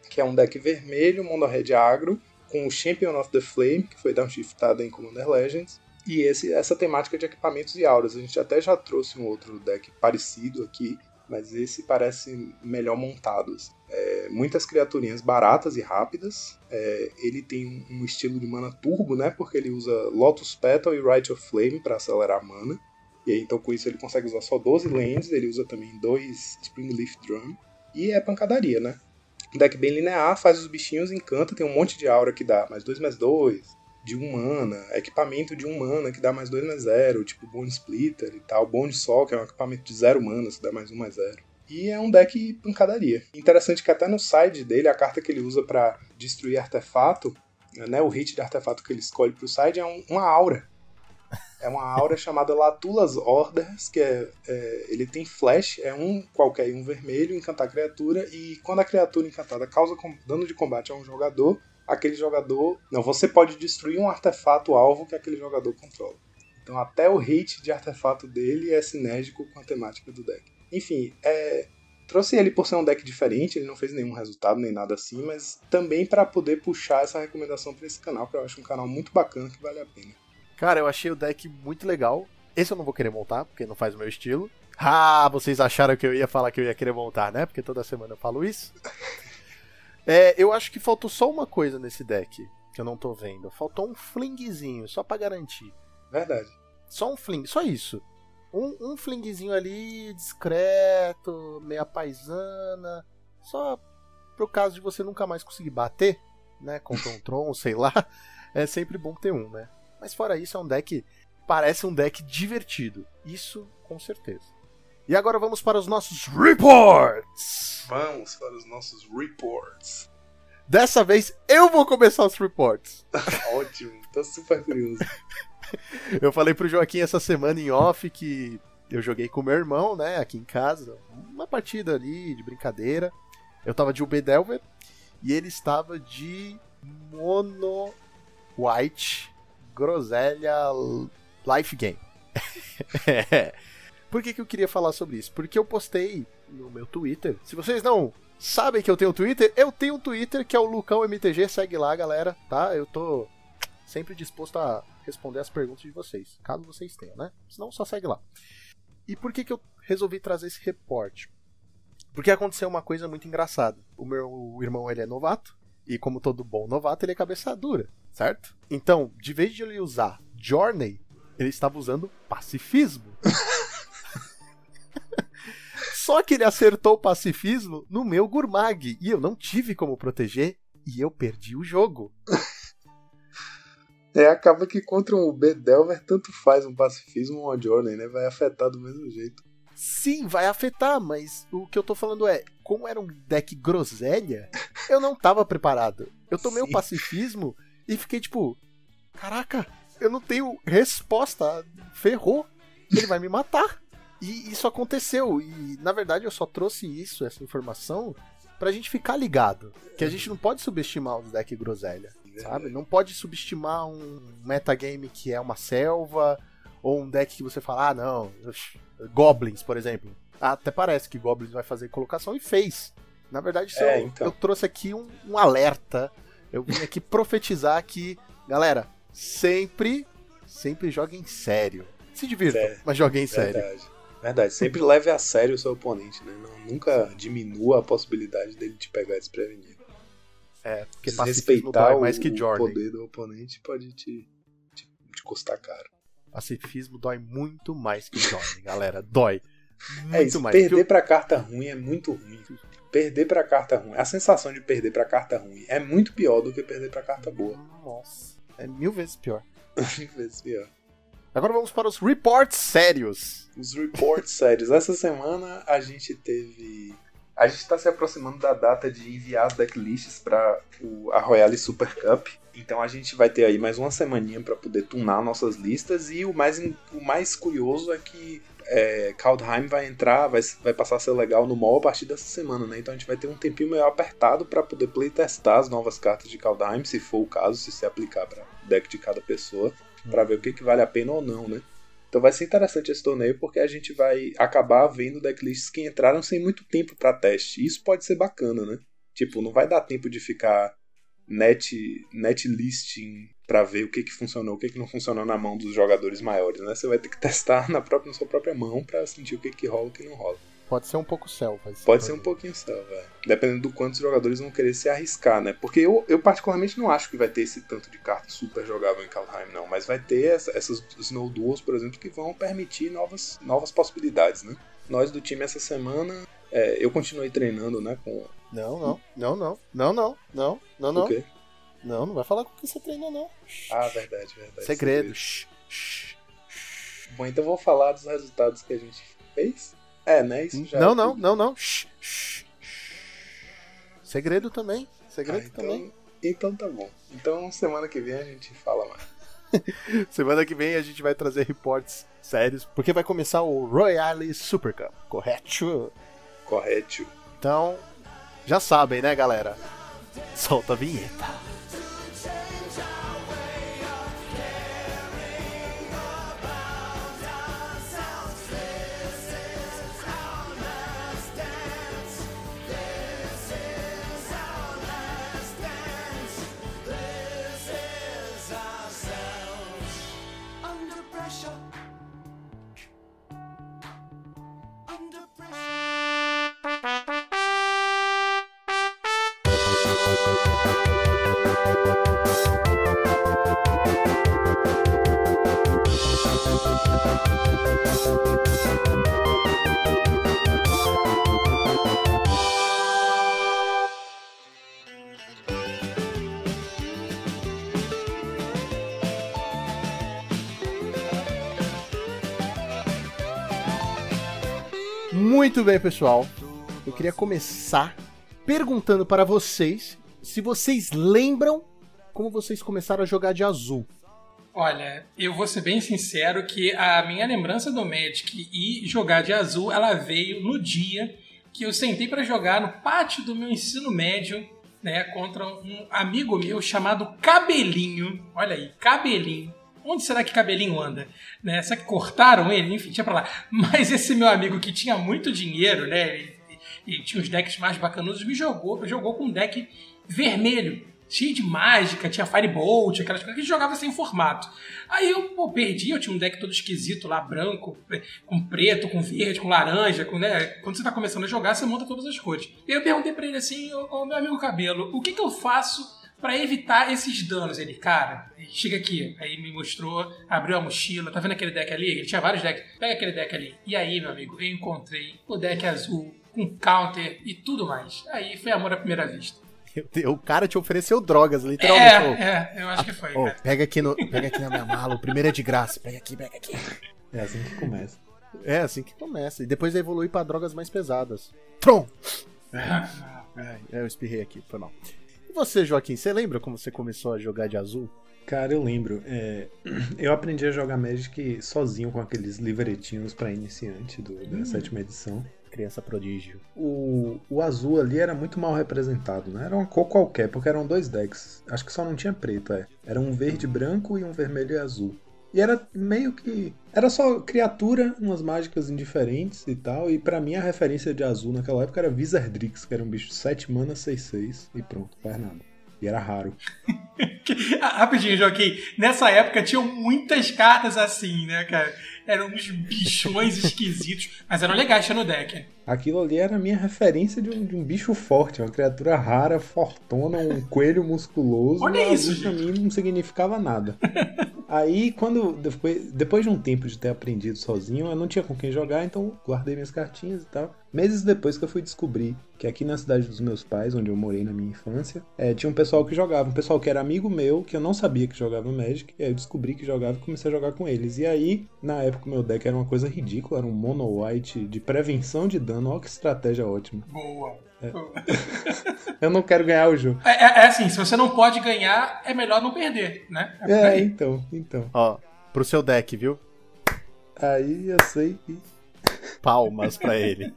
que é um deck vermelho, mono red agro, com o Champion of the Flame, que foi downshiftado em Commander Legends, e esse, essa temática de equipamentos e auras. A gente até já trouxe um outro deck parecido aqui, mas esse parece melhor montado. Assim. É, muitas criaturinhas baratas e rápidas. É, ele tem um estilo de mana turbo, né? Porque ele usa Lotus Petal e Rite of Flame para acelerar a mana. E aí, então com isso ele consegue usar só 12 lands, ele usa também dois Springleaf Drum. E é pancadaria, né? Deck bem linear, faz os bichinhos, encanta, tem um monte de aura que dá mais 2 mais 2, de um mana, equipamento de um mana que dá mais 2 mais 0, tipo Bone Splitter e tal, Bone Sol, que é um equipamento de 0 manas que dá mais 1 um mais 0. E é um deck pancadaria. Interessante que até no side dele, a carta que ele usa para destruir artefato, né, o hit de artefato que ele escolhe pro side é um, uma aura. É uma aura (laughs) chamada Latulas Orders, que é, é, ele tem flash, é um qualquer, um vermelho, encantar criatura, e quando a criatura encantada causa dano de combate a um jogador, aquele jogador. Não, você pode destruir um artefato alvo que aquele jogador controla. Então até o hit de artefato dele é sinérgico com a temática do deck. Enfim, é, trouxe ele por ser um deck diferente, ele não fez nenhum resultado nem nada assim, mas também para poder puxar essa recomendação para esse canal, que eu acho um canal muito bacana que vale a pena. Cara, eu achei o deck muito legal. Esse eu não vou querer montar, porque não faz o meu estilo. Ah, vocês acharam que eu ia falar que eu ia querer montar, né? Porque toda semana eu falo isso. É, eu acho que faltou só uma coisa nesse deck que eu não tô vendo. Faltou um flingzinho, só para garantir. Verdade. Só um fling, só isso. Um, um flingzinho ali, discreto, meia paisana. Só pro caso de você nunca mais conseguir bater, né? Contra um (laughs) Tron, sei lá. é sempre bom ter um, né? Mas fora isso, é um deck. Parece um deck divertido. Isso com certeza. E agora vamos para os nossos reports! Vamos para os nossos reports. Dessa vez eu vou começar os reports. (laughs) Ótimo, tô super curioso. (laughs) Eu falei pro Joaquim essa semana em off que eu joguei com meu irmão, né, aqui em casa, uma partida ali de brincadeira. Eu tava de UB Delver e ele estava de Mono White Groselha Life Game. (laughs) Por que, que eu queria falar sobre isso? Porque eu postei no meu Twitter. Se vocês não sabem que eu tenho Twitter, eu tenho um Twitter que é o Lucão MTG, segue lá, galera, tá? Eu tô sempre disposto a responder as perguntas de vocês, caso vocês tenham, né? Senão só segue lá. E por que, que eu resolvi trazer esse reporte? Porque aconteceu uma coisa muito engraçada. O meu irmão ele é novato, e como todo bom novato, ele é cabeça dura, certo? Então, de vez de ele usar Journey, ele estava usando pacifismo. (laughs) Só que ele acertou o pacifismo no meu Gurmag e eu não tive como proteger e eu perdi o jogo. É, acaba que contra um B Delver tanto faz um pacifismo ou uma Journey, né? Vai afetar do mesmo jeito. Sim, vai afetar, mas o que eu tô falando é, como era um deck groselha, eu não tava preparado. Eu tomei o pacifismo e fiquei tipo, caraca, eu não tenho resposta, ferrou, ele vai me matar. E isso aconteceu, e na verdade eu só trouxe isso, essa informação, pra gente ficar ligado. Que a gente não pode subestimar os decks groselha, sabe? Não pode subestimar um metagame que é uma selva, ou um deck que você fala, ah não, Goblins, por exemplo. Até parece que Goblins vai fazer colocação e fez. Na verdade, É, eu, então. eu trouxe aqui um, um alerta. Eu vim aqui (laughs) profetizar que, galera, sempre, sempre joguem sério. Se divirtam, É, mas joguem sério. Verdade. Verdade. Sempre leve a sério o seu oponente, né? Não, nunca diminua a possibilidade dele te pegar desprevenido. É, porque o, mais que o Journey. poder do oponente pode te, te, te custar caro. Pacifismo dói muito mais que Journey, (laughs) galera. Dói. Muito É isso, mais. perder Porque pra carta ruim é muito ruim. Perder pra carta ruim, a sensação de perder pra carta ruim é muito pior do que perder pra carta eu- boa. Nossa, é mil vezes pior. (laughs) Mil vezes pior. Agora vamos para os reports sérios. Os reports (laughs) sérios. Essa semana a gente teve. A gente está se aproximando da data de enviar as decklists para a Royale Super Cup. Então a gente vai ter aí mais uma semaninha para poder tunar nossas listas. E o mais, o mais curioso é que é, Kaldheim vai entrar, vai, vai passar a ser legal no mall a partir dessa semana, né? Então a gente vai ter um tempinho meio apertado para poder playtestar as novas cartas de Kaldheim, se for o caso, se se aplicar para deck de cada pessoa, para ver o que, que vale a pena ou não, né? Então vai ser interessante esse torneio porque a gente vai acabar vendo decklists que entraram sem muito tempo para teste. Isso pode ser bacana, né? Tipo, não vai dar tempo de ficar net, net listing para ver o que, que funcionou, o que, que não funcionou na mão dos jogadores maiores, né? Você vai ter que (laughs) testar na, própria, na sua própria mão para sentir o que, que rola e o que não rola. Pode ser um pouco selva. esse Pode ser um pouquinho só, velho. Dependendo do quanto os jogadores vão querer se arriscar, né? Porque eu, eu particularmente não acho que vai ter esse tanto de carta super jogável em Kaldheim, não. Mas vai ter essa- essas Snow Duels, por exemplo, que vão permitir novas, novas possibilidades, né? Nós do time essa semana, é, eu continuei treinando, né? Com Não, não, não, não, não, não, não, não, não. o quê? Não, não vai falar com o que você treinou, não. Ah, verdade, verdade. Segredo. Shh, shh. Bom, então eu vou falar dos resultados que a gente fez. É, né? Isso já Não, é não, não, não. Shh, shh, shh. Segredo também. Ah, Segredo então, também. então tá bom. Então semana que vem a gente fala mais. (laughs) Semana que vem a gente vai trazer reportes sérios, porque vai começar o Royale Super Cup, correto? Correto. Então, já sabem, né, galera? Solta a vinheta. Muito bem, pessoal. Eu queria começar perguntando para vocês se vocês lembram como vocês começaram a jogar de azul. Olha, eu vou ser bem sincero que a minha lembrança do Magic e jogar de azul, ela veio no dia que eu sentei para jogar no pátio do meu ensino médio, né, contra um amigo meu chamado Cabelinho. Olha aí, Cabelinho. Onde será que Cabelinho anda? Né? Será que cortaram ele? Enfim, tinha pra lá. Mas esse meu amigo que tinha muito dinheiro, né, e, tinha os decks mais bacanudos, me jogou, jogou com um deck vermelho cheio de mágica, tinha Firebolt, aquelas coisas que jogava sem formato. Aí eu pô, perdi, eu tinha um deck todo esquisito lá, branco, com preto, com verde, com laranja, com, né? Quando você tá começando a jogar, você monta todas as cores. E eu perguntei pra ele assim, ô, ô, meu amigo Cabelo, o que que eu faço pra evitar esses danos? Ele, cara, chega aqui. Aí me mostrou, abriu a mochila, tá vendo aquele deck ali? Ele tinha vários decks. Pega aquele deck ali. E aí, meu amigo, eu encontrei o deck azul com counter e tudo mais. Aí foi amor à primeira vista. O cara te ofereceu drogas, literalmente. É, é, eu acho que foi. Cara. pega aqui, no, pega aqui na minha mala, o primeiro é de graça. Pega aqui, pega aqui. É assim que começa. É assim que começa. E depois evolui pra drogas mais pesadas. Tron! Ai, (laughs) eu espirrei aqui, foi mal. E você, Joaquim, você lembra como você começou a jogar de azul? Cara, eu lembro. é, (clears throat) eu aprendi a jogar Magic sozinho com aqueles livretinhos pra iniciante do- da sétima edição. Criança prodígio. O, o azul ali era muito mal representado, né? Era uma cor qualquer, porque eram dois decks. Acho que só não tinha preto, é. Era um verde branco e um vermelho e azul. E era meio que. Era só criatura, umas mágicas indiferentes e tal. E pra mim a referência de azul naquela época era Wizardrix, que era um bicho 7 mana 6-6 e pronto, faz nada. E era raro. (laughs) Ah, Rapidinho, Joaquim. Nessa época tinham muitas cartas assim, né, cara? Eram uns bichões (laughs) esquisitos, mas eram legais no deck. Aquilo ali era a minha referência de um, de um bicho forte, uma criatura rara, fortona, um (laughs) coelho musculoso. Olha isso, pra mim não significava nada. (laughs) Aí, quando depois, depois de um tempo de ter aprendido sozinho, eu não tinha com quem jogar, então guardei minhas cartinhas e tal. Meses depois que eu fui descobrir que aqui na cidade dos meus pais, onde eu morei na minha infância, eh, tinha um pessoal que jogava, um pessoal que era amigo meu, que eu não sabia que jogava Magic, e aí eu descobri que jogava e comecei a jogar com eles. E aí, na época, meu deck era uma coisa ridícula, era um mono white de prevenção de dano, olha que estratégia ótima. Boa. (laughs) Eu não quero ganhar o jogo. É, é- é assim, se você não pode ganhar, é melhor não perder, né? É, então, então. Ó, pro seu deck, viu? Aí eu sei que. Palmas pra ele.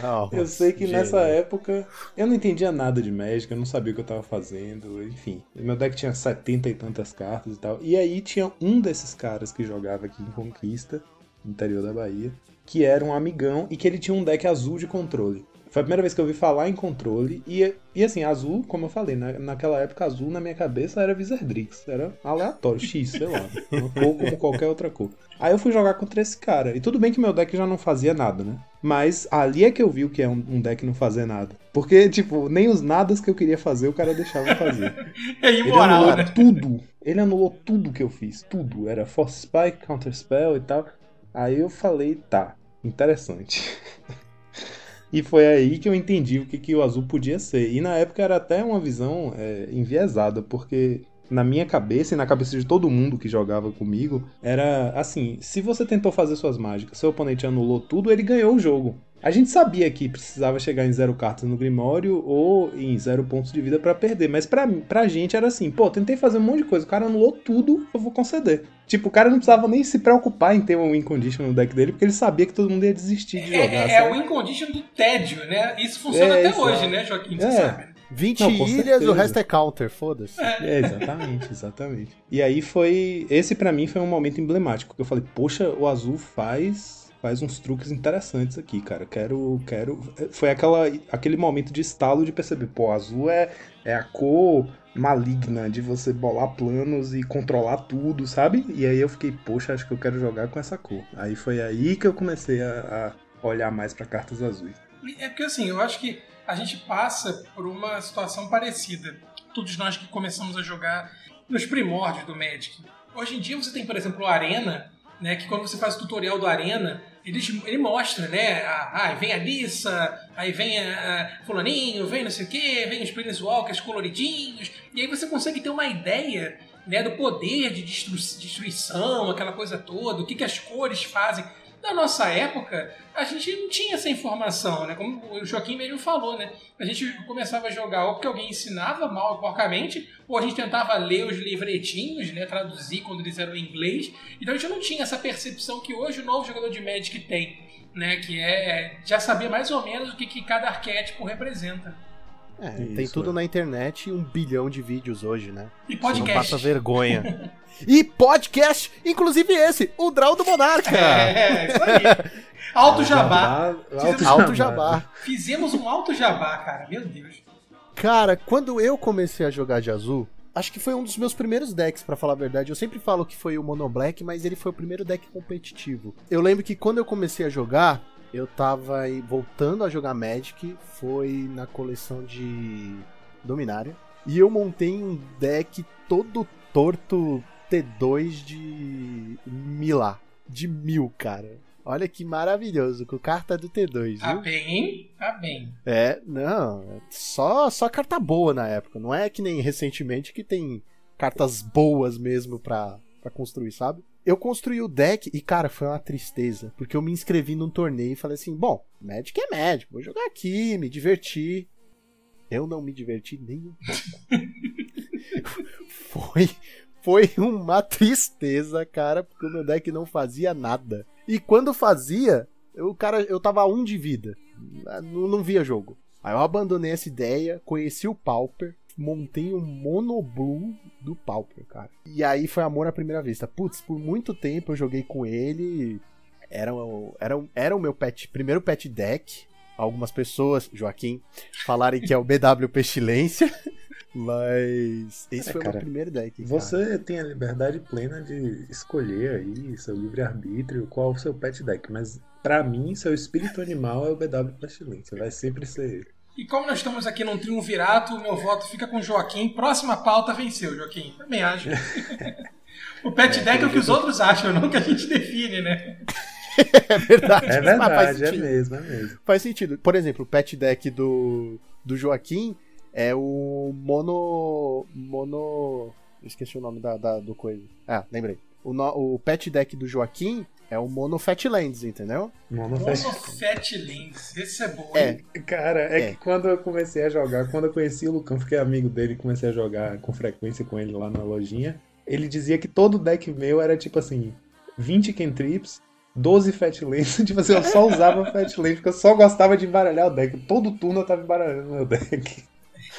Palmas, (laughs) Eu sei que gênio. nessa época eu não entendia nada de Magic, eu não sabia o que eu tava fazendo, enfim. Meu deck tinha 70 e tantas cartas e tal. E aí tinha um desses caras que jogava aqui em Conquista, no interior da Bahia, que era um amigão e que ele tinha um deck azul de controle. Foi a primeira vez que eu ouvi falar em controle. E, e assim, azul, como eu falei, na, naquela época azul na minha cabeça era Wizardrix. Era aleatório, X, sei lá. (laughs) Uma cor como qualquer outra cor. Aí eu fui jogar contra esse cara. E tudo bem que meu deck já não fazia nada, né? Mas ali é que eu vi o que é um, um deck não fazer nada. Porque, tipo, nem os nadas que eu queria fazer o cara deixava fazer. (laughs) É Ele imoral, anulou né? tudo. Ele anulou tudo que eu fiz. Tudo. Era Force Spike, Counter Spell e tal. Aí eu falei, tá, interessante. e foi aí que eu entendi o que, que o azul podia ser. E na época era até uma visão é, enviesada, porque na minha cabeça e na cabeça de todo mundo que jogava comigo, era assim: se você tentou fazer suas mágicas, seu oponente anulou tudo, ele ganhou o jogo. A gente sabia que precisava chegar em zero cartas no Grimório ou em zero pontos de vida pra perder, mas pra, pra gente era assim: pô, tentei fazer um monte de coisa, o cara anulou tudo, eu vou conceder. Tipo, o cara não precisava nem se preocupar em ter um win condition no deck dele, porque ele sabia que todo mundo ia desistir de É, jogar. é, é o win condition do tédio, né? Isso funciona É, até exato. hoje, né, Joaquim? Você É. sabe. 20 Não, ilhas, certeza. o resto é counter, foda-se. É, exatamente, exatamente. E aí foi. Esse pra mim foi um momento emblemático. porque Eu falei, poxa, o azul faz. Faz uns truques interessantes aqui, cara. Quero. quero Foi aquela, aquele momento de estalo de perceber, pô, azul é, é a cor maligna de você bolar planos e controlar tudo, sabe? E aí eu fiquei, poxa, acho que eu quero jogar com essa cor. Aí foi aí que eu comecei a, a olhar mais pra cartas azuis. É porque assim, eu acho que a gente passa por uma situação parecida. Todos nós que começamos a jogar nos primórdios do Magic. Hoje em dia você tem, por exemplo, o Arena, né? Que quando você faz o tutorial do Arena, ele, mostra, né? Ah, ah, vem a Lissa, aí vem a, a fulaninho, vem não sei o quê, vem os Planeswalkers coloridinhos. E aí você consegue ter uma ideia né, do poder de destru- destruição, aquela coisa toda, o que, que as cores fazem. Na nossa época, a gente não tinha essa informação, né? Como o Joaquim mesmo falou, né? A gente começava a jogar ou porque alguém ensinava mal porcamente, ou a gente tentava ler os livretinhos, né? Traduzir quando eles eram em inglês. Então a gente não tinha essa percepção que hoje o novo jogador de Magic tem, né? Que é já saber mais ou menos o que, que cada arquétipo representa. É, Isso, tem tudo é. na internet e um bilhão de vídeos hoje, né? E Não podcast. passa vergonha. (laughs) e podcast, inclusive esse, o Draw do Monarca. É, isso aí. Alto jabá. Alto Alto Jabá. Fizemos um alto jabá, cara. Meu Deus. Cara, quando eu comecei a jogar de azul, acho que foi um dos meus primeiros decks, pra falar a verdade. Eu sempre falo que foi o Mono Black, mas ele foi o primeiro deck competitivo. Eu lembro que quando eu comecei a jogar, eu tava aí voltando a jogar Magic, foi na coleção de Dominária. E eu montei um deck todo torto T2 de Milá. De mil, cara. Olha que maravilhoso, com carta do T2, Tá viu? bem, hein? Tá bem. É, não, só, só carta boa na época. Não é que nem recentemente que tem cartas boas mesmo pra, pra construir, sabe? Eu construí o deck e, cara, foi uma tristeza. Porque eu me inscrevi num torneio e falei assim: bom, Magic é Magic, vou jogar aqui, me divertir. Eu não me diverti nem um pouco. (laughs) foi, foi (laughs) uma tristeza, cara, porque o meu deck não fazia nada. E quando fazia, eu, cara, eu tava um de vida. Não, não via jogo. Aí eu abandonei essa ideia, conheci o Pauper, montei um monoblue do Pauper, cara. E aí foi amor à primeira vista. Putz, por muito tempo eu joguei com ele. Era, o- era, o- era o meu pet, primeiro pet deck. Algumas pessoas, Joaquim, falarem que é o (laughs) BW Pestilência. Mas esse É, foi o meu primeiro deck. cara. Você tem a liberdade plena de escolher aí seu livre-arbítrio, qual o seu pet deck, mas pra mim, seu espírito animal é o BW Pestilência, vai sempre ser ele. E como nós estamos aqui num triunvirato, o meu voto fica com o Joaquim. Próxima pauta venceu, Joaquim. Também acho. (laughs) o pet deck é o que os outros acham, não o que a gente define, né? É verdade. É verdade, é mesmo, é mesmo. Faz sentido. Por exemplo, o pet deck do, do Joaquim é o mono. Mono. eu Esqueci o nome da, da- do coisa. Ah, lembrei. O, no- o pet deck do Joaquim é o Mono Fatlands, entendeu? Mono Mono Fest- Fat Lens. Esse é bom, É. hein? Cara, é, É. que quando eu comecei a jogar, quando eu conheci o Lucão, fiquei amigo dele comecei a jogar com frequência com ele lá na lojinha. Ele dizia que todo deck meu era tipo assim: 20 cantrips, 12 Fatlands. (laughs) Tipo assim, eu só usava Fatlands porque eu só gostava de embaralhar o deck. Todo turno eu tava embaralhando meu deck.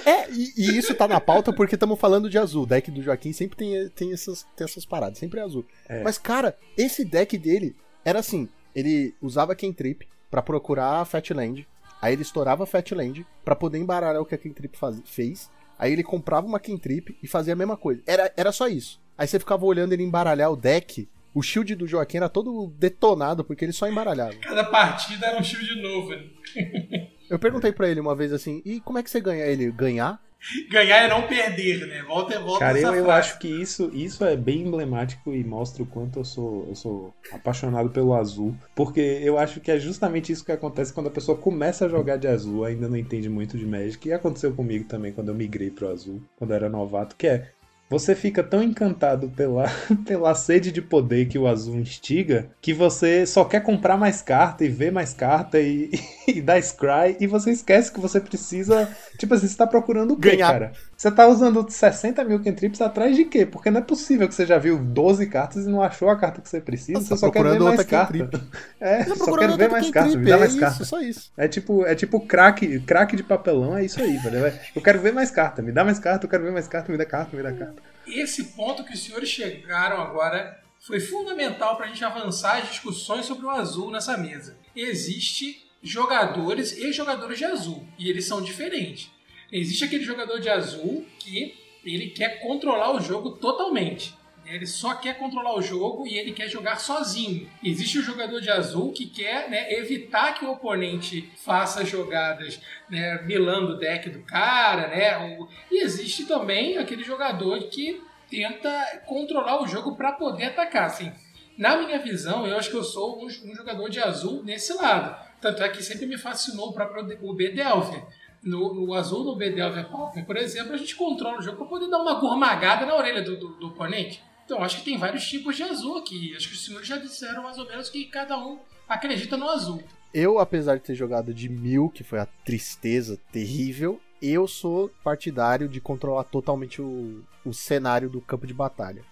É, e, e isso tá na pauta porque estamos falando de azul. O deck do Joaquim sempre tem, tem, essas, tem essas paradas, sempre é azul. É. Mas, cara, esse deck dele era assim: ele usava Kentrip pra procurar a Fatland. Aí ele estourava a Fatland pra poder embaralhar o que a Kentrip faz, fez. Aí ele comprava uma Kentrip e fazia a mesma coisa. Era, era só isso. Aí você ficava olhando ele embaralhar o deck. O shield do Joaquim era todo detonado porque ele só embaralhava. Cada partida era um shield novo. (laughs) Eu perguntei pra ele uma vez assim: e como é que você ganha ele? Ganhar? (laughs) Ganhar é não perder, né? Volta, volta Cara, eu, eu acho que isso, isso é bem emblemático e mostra o quanto eu sou, eu sou apaixonado pelo azul. Porque eu acho que é justamente isso que acontece quando a pessoa começa a jogar de azul, ainda não entende muito de Magic. E aconteceu comigo também quando eu migrei pro azul, quando eu era novato, que é. Você fica tão encantado pela, (laughs) pela sede de poder que o azul instiga que você só quer comprar mais carta e ver mais carta e, (laughs) e dar scry e você esquece que você precisa. Tipo assim, você tá procurando o quê, Ganhar. cara? Você tá usando 60 mil cantrips atrás de quê? Porque não é possível que você já viu 12 cartas e não achou a carta que você precisa, Você você tá só quer ver procurando mais outra carta. cantrip. (laughs) É, só quero ver mais Kentrip, carta, me dá é mais isso, carta. só isso. É tipo, é tipo crack, crack de papelão, é isso aí, velho. Eu quero ver mais carta, me dá mais carta, eu quero ver mais carta, me dá carta, me dá carta. Esse ponto que os senhores chegaram agora foi fundamental para a gente avançar as discussões sobre o azul nessa mesa. Existe jogadores e jogadores de azul, e eles são diferentes. Existe aquele jogador de azul que ele quer controlar o jogo totalmente. Ele só quer controlar o jogo e ele quer jogar sozinho. Existe o jogador de azul que quer né, evitar que o oponente faça jogadas né, milando o deck do cara, né? E existe também aquele jogador que tenta controlar o jogo para poder atacar. Assim, na minha visão, eu acho que eu sou um, jogador de azul nesse lado. Tanto é que sempre me fascinou o próprio o B-Delver. No, no azul do B-Delver Pauper, por exemplo, a gente controla o jogo para poder dar uma gourmagada na orelha do, do, do oponente. Então, acho que tem vários tipos de azul aqui. Acho que os senhores já disseram mais ou menos que cada um acredita no azul. Eu, apesar de ter jogado de mil, que foi a tristeza terrível, eu sou partidário de controlar totalmente o, o cenário do campo de batalha.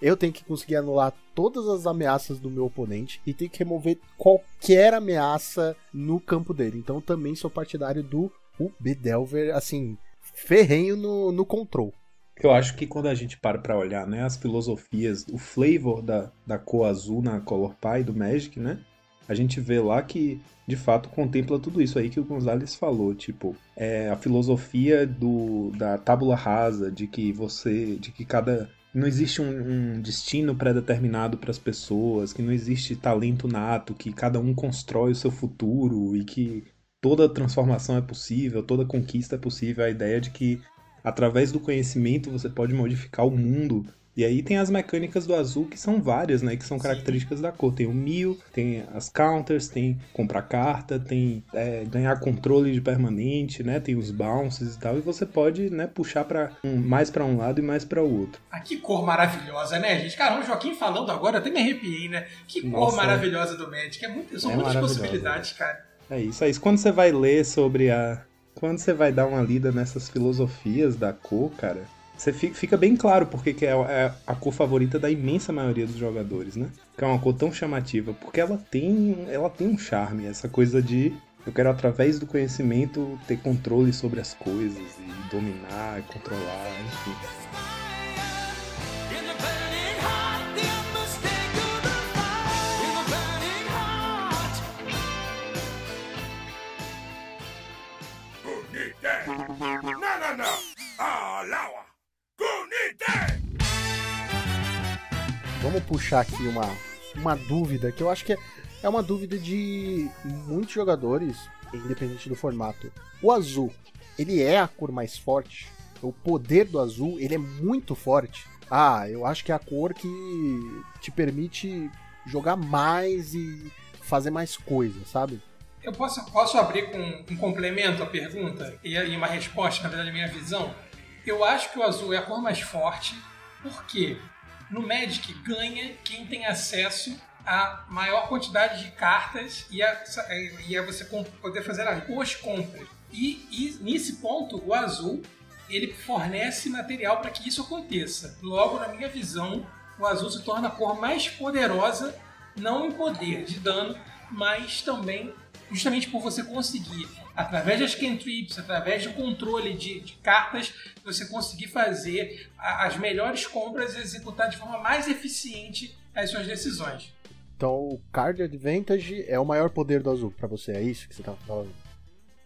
Eu tenho que conseguir anular todas as ameaças do meu oponente e tenho que remover qualquer ameaça no campo dele. Então também sou partidário do o Bedelver, assim, ferrenho no, no control. Eu acho que quando a gente para pra olhar, né, as filosofias, o flavor da, da cor azul na Color Pie do Magic, né, a gente vê lá que, de fato, contempla tudo isso aí que o Gonzalez falou, tipo, é a filosofia do, da tábula rasa, de que você, de que cada não existe um, um destino pré-determinado para as pessoas, que não existe talento nato, que cada um constrói o seu futuro e que toda transformação é possível, toda conquista é possível. A ideia de que através do conhecimento você pode modificar o mundo. E aí tem as mecânicas do azul que são várias, né? Que são características da cor. Tem o mil, tem as counters, tem comprar carta, tem é, ganhar controle de permanente, né? Tem os bounces e tal. E você pode, né, puxar para um, mais para um lado e mais para o outro. Ah, que cor maravilhosa, né, gente? Caramba, o Joaquim falando agora, eu até me arrepiei, né? Que cor Nossa, maravilhosa do Magic. É muito, são É muitas possibilidades, cara. É isso, é isso. Quando você vai ler sobre a. Quando você vai dar uma lida nessas filosofias da cor, cara, você fi- fica bem claro porque que é é a cor favorita da imensa maioria dos jogadores, né? Que é uma cor tão chamativa, porque ela tem, ela tem um charme, essa coisa de eu quero através do conhecimento ter controle sobre as coisas e dominar, controlar, enfim. Vamos puxar aqui uma, uma dúvida que eu acho que é, é uma dúvida de muitos jogadores, independente do formato. O azul, ele é a cor mais forte? O poder do azul, ele é muito forte? Ah, eu acho que é a cor que te permite jogar mais e fazer mais coisas, sabe? Eu posso, posso abrir com um complemento à pergunta e uma resposta, na verdade, a minha visão? Eu acho que o azul é a cor mais forte, porque no Magic ganha quem tem acesso a maior quantidade de cartas e a, e a você poder fazer as compras. E, e nesse ponto, o azul ele fornece material para que isso aconteça. Logo, na minha visão, o azul se torna a cor mais poderosa, não em poder de dano, mas também justamente por você conseguir, através das cantrips, através do controle de, de cartas, você conseguir fazer a- as melhores compras e executar de forma mais eficiente as suas decisões. Então o Card Advantage é o maior poder do azul pra você, é isso que você tá falando?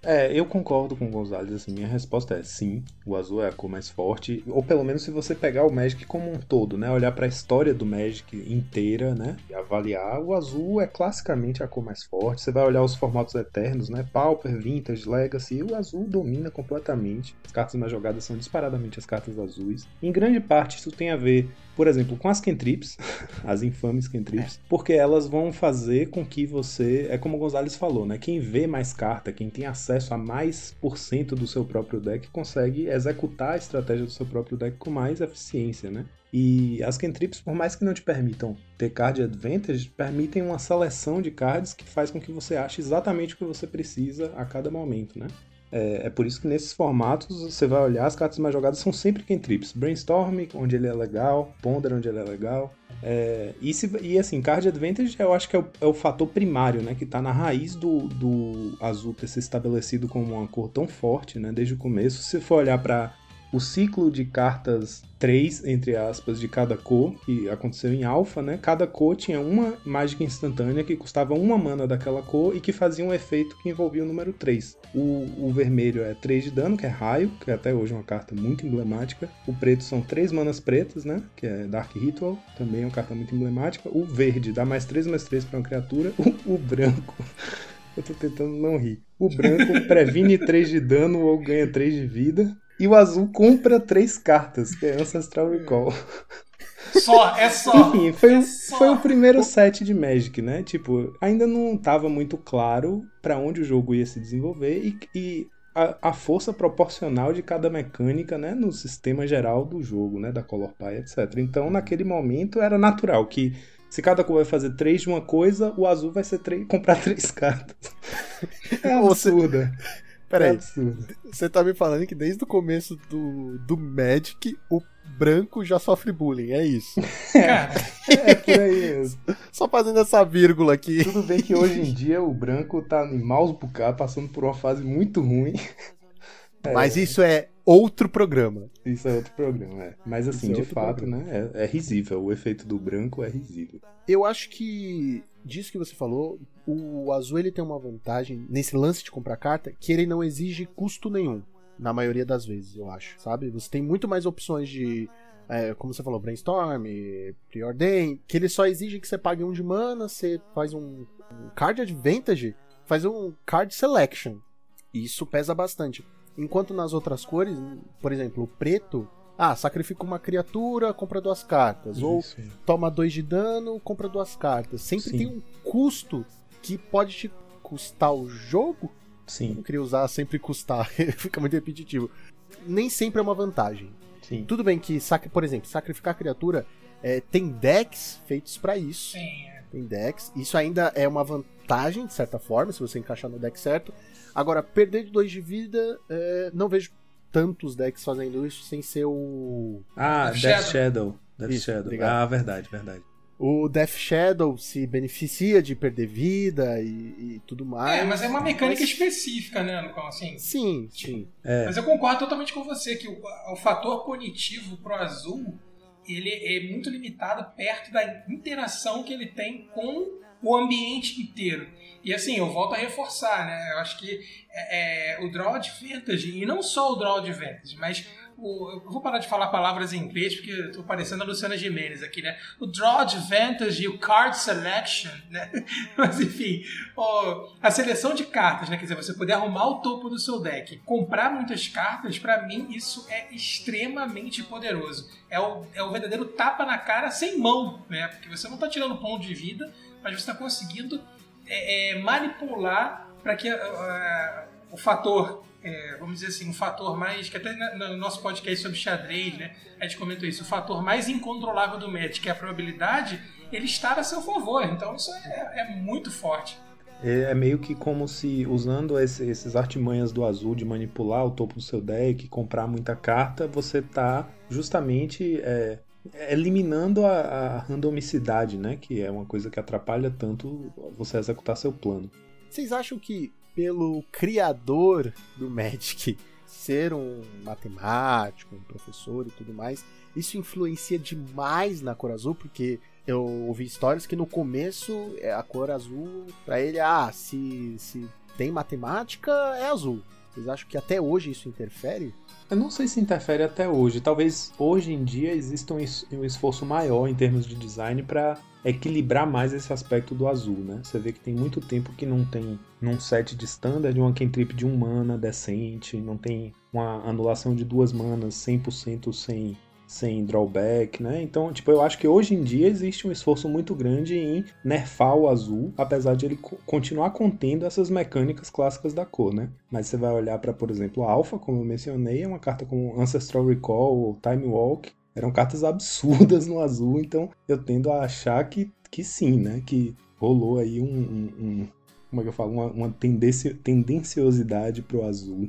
É, eu concordo com o Gonzalez, assim, minha resposta é sim, o azul é a cor mais forte, ou pelo menos se você pegar o Magic como um todo, né, olhar pra história do Magic inteira, né, e avaliar, o azul é classicamente a cor mais forte, você vai olhar os formatos eternos, né, Pauper, Vintage, Legacy, o azul domina completamente, as cartas mais jogadas são disparadamente as cartas azuis, em grande parte isso tem a ver, por exemplo, com as cantrips, (laughs) as infames cantrips, porque elas vão fazer com que você, é como o Gonzalez falou, né? Quem vê mais carta, quem tem acesso a mais por cento do seu próprio deck, consegue executar a estratégia do seu próprio deck com mais eficiência, né? E as cantrips, por mais que não te permitam ter card advantage, permitem uma seleção de cards que faz com que você ache exatamente o que você precisa a cada momento, né? É, é por isso que nesses formatos você vai olhar, as cartas mais jogadas são sempre cantrips. Brainstorm, onde ele é legal, Ponder, onde ele é legal. É, e, se- e, assim, Card Advantage eu acho que é o, é o fator primário, né? Que tá na raiz do, do azul ter se estabelecido como uma cor tão forte, né? Desde o começo. Se for olhar para o ciclo de cartas 3, entre aspas, de cada cor, que aconteceu em Alpha, né? Cada cor tinha uma mágica instantânea que custava uma mana daquela cor e que fazia um efeito que envolvia o número 3. O, o vermelho é 3 de dano, que é raio, que até hoje é uma carta muito emblemática. O preto são 3 manas pretas, né? Que é Dark Ritual, também é uma carta muito emblemática. O verde dá mais 3 mais 3 para uma criatura. O, o branco. (laughs) Eu tô tentando não rir. O branco (laughs) previne 3 de dano ou ganha 3 de vida. E o azul compra 3 cartas, que é Ancestral Recall. Só, é só. Enfim, foi, é o- só. foi o primeiro set de Magic, né? Tipo, ainda não tava muito claro pra onde o jogo ia se desenvolver e, e a, a força proporcional de cada mecânica, né? No sistema geral do jogo, né? Da Color Pie, etc. Então, naquele momento, era natural que Se cada cor vai fazer três de uma coisa, o azul vai ser três, (laughs) comprar três cartas. É Ou você- É Peraí, absurdo. você tá me falando que desde o começo do, do Magic, o branco já sofre bullying, é isso. (laughs) Cara, É por aí mesmo. Só fazendo essa vírgula aqui. Tudo bem que hoje em dia o branco tá em maus bocado, passando por uma fase muito ruim. É, Mas isso é outro programa. Isso é outro problema, é. Mas assim, é de fato, problema. né? É, é risível. O efeito do branco é risível. Eu acho que disso que você falou, o azul ele tem uma vantagem nesse lance de comprar carta que ele não exige custo nenhum. Na maioria das vezes, eu acho, sabe? Você tem muito mais opções de. é, como você falou, brainstorm, preordain, que ele só exige que você pague um de mana, você faz um, um card advantage, faz um card selection. E isso pesa bastante. Enquanto nas outras cores, por exemplo, o preto, ah, sacrifica uma criatura, compra duas cartas. Ou Isso. toma dois de dano, compra duas cartas. Sempre Sim. tem um custo que pode te custar o jogo. Eu Sim, não queria usar sempre custar, (laughs) fica muito repetitivo. Nem sempre é uma vantagem. sim. Tudo bem que, por exemplo, sacrificar criatura é, tem decks feitos pra isso. sim, é. Tem decks. Isso ainda é uma vantagem, de certa forma, se você encaixar no deck certo. Agora, perder de dois de vida, é, não vejo tantos decks fazendo isso sem ser o. Ah, Death Death Shadow. Death Isso, Shadow. obrigado. Ah, verdade, verdade. O Death Shadow se beneficia de perder vida e, e tudo mais. É, mas é uma mecânica Mas- específica, né, Lucão? Assim, Sim, sim. É, Mas eu concordo totalmente com você que o, o fator punitivo pro azul ele é muito limitado perto da interação que ele tem com o ambiente inteiro. E assim, eu volto a reforçar, né? Eu acho que é, é, o Draw Advantage, e não só o Draw Advantage, mas o, eu vou parar de falar palavras em inglês porque eu tô parecendo a Luciana Gimenez aqui, né? O Draw Advantage e o Card Selection, né? (laughs) Mas enfim, o- a seleção de cartas, né? Quer dizer, você poder arrumar o topo do seu deck, comprar muitas cartas, pra mim isso é extremamente poderoso. É o, é o verdadeiro tapa na cara sem mão, né? Porque você não tá tirando ponto de vida, mas você está conseguindo é, é, manipular para que ah, o fator, é, vamos dizer assim, um fator mais. que até no nosso podcast sobre xadrez, né? A gente comentou isso, o fator mais incontrolável do Magic, que é a probabilidade, ele estar a seu favor. Então isso é, é muito forte. É é meio que como se, usando esse- esses artimanhas do azul de manipular o topo do seu deck, comprar muita carta, você tá justamente é, eliminando a, a randomicidade, né? Que é uma coisa que atrapalha tanto você executar seu plano. Vocês acham que pelo criador do Magic ser um matemático, um professor e tudo mais, isso influencia demais na cor azul? Porque eu ouvi histórias que no começo é, a cor azul, pra ele, ah, se, se tem matemática, é azul. Vocês acham que até hoje isso interfere? Eu não sei se interfere até hoje. Talvez hoje em dia exista um es- esforço maior em termos de design para equilibrar mais esse aspecto do azul, né? Você vê que tem muito tempo que não tem num set de standard uma cantrip de um mana decente, não tem uma anulação de duas manas 100% sem sem drawback, né? Então, tipo, eu acho que hoje em dia existe um esforço muito grande em nerfar o azul, apesar de ele co- continuar contendo essas mecânicas clássicas da cor, né? Mas você vai olhar para, por exemplo, a Alpha, como eu mencionei, é uma carta como Ancestral Recall ou Time Walk, eram cartas absurdas no azul, então eu tendo a achar que, que sim, né? Que rolou aí um, um- um- como é que eu falo? Uma, uma tendenciosidade pro azul.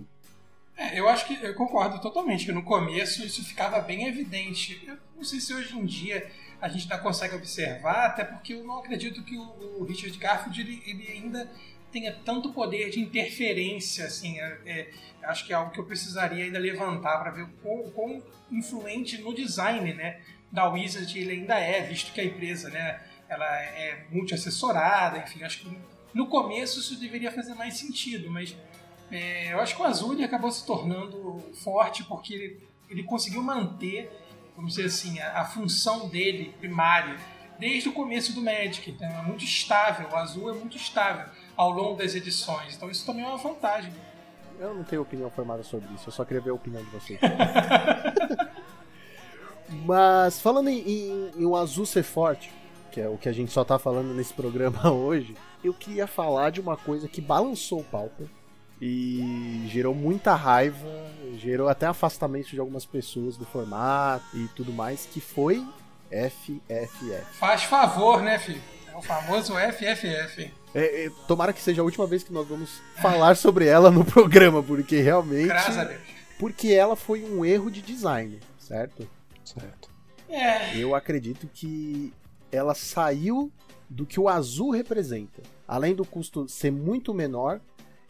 É, eu acho que eu concordo totalmente, que no começo isso ficava bem evidente. Eu não sei se hoje em dia a gente ainda consegue observar, até porque eu não acredito que o, o Richard Garfield ele, ele ainda tenha tanto poder de interferência, assim, é, é, acho que é algo que eu precisaria ainda levantar para ver quão, quão influente no design, né, da Wizard ele ainda é, visto que a empresa, né, ela é multi-assessorada, enfim, acho que no começo isso deveria fazer mais sentido, mas é, eu acho que o Azul ele acabou se tornando forte porque ele, ele conseguiu manter, vamos dizer assim, a, a função dele primária desde o começo do Magic. Então é muito estável, o Azul é muito estável ao longo das edições. Então isso também é uma vantagem. Eu não tenho opinião formada sobre isso, eu só queria ver a opinião de vocês. (laughs) Mas falando em, em, em um azul ser forte, que é o que a gente só tá falando nesse programa (laughs) hoje, eu queria falar de uma coisa que balançou o Pauper e gerou muita raiva, gerou até afastamento de algumas pessoas do formato e tudo mais, que foi FFF. Faz favor, né, filho? É o famoso FFF. É, é, tomara que seja a última vez que nós vamos falar sobre ela no programa, porque realmente. Graças a Deus. Porque ela foi um erro de design, certo? Certo. É, Eu acredito que ela saiu do que o azul representa. Além do custo ser muito menor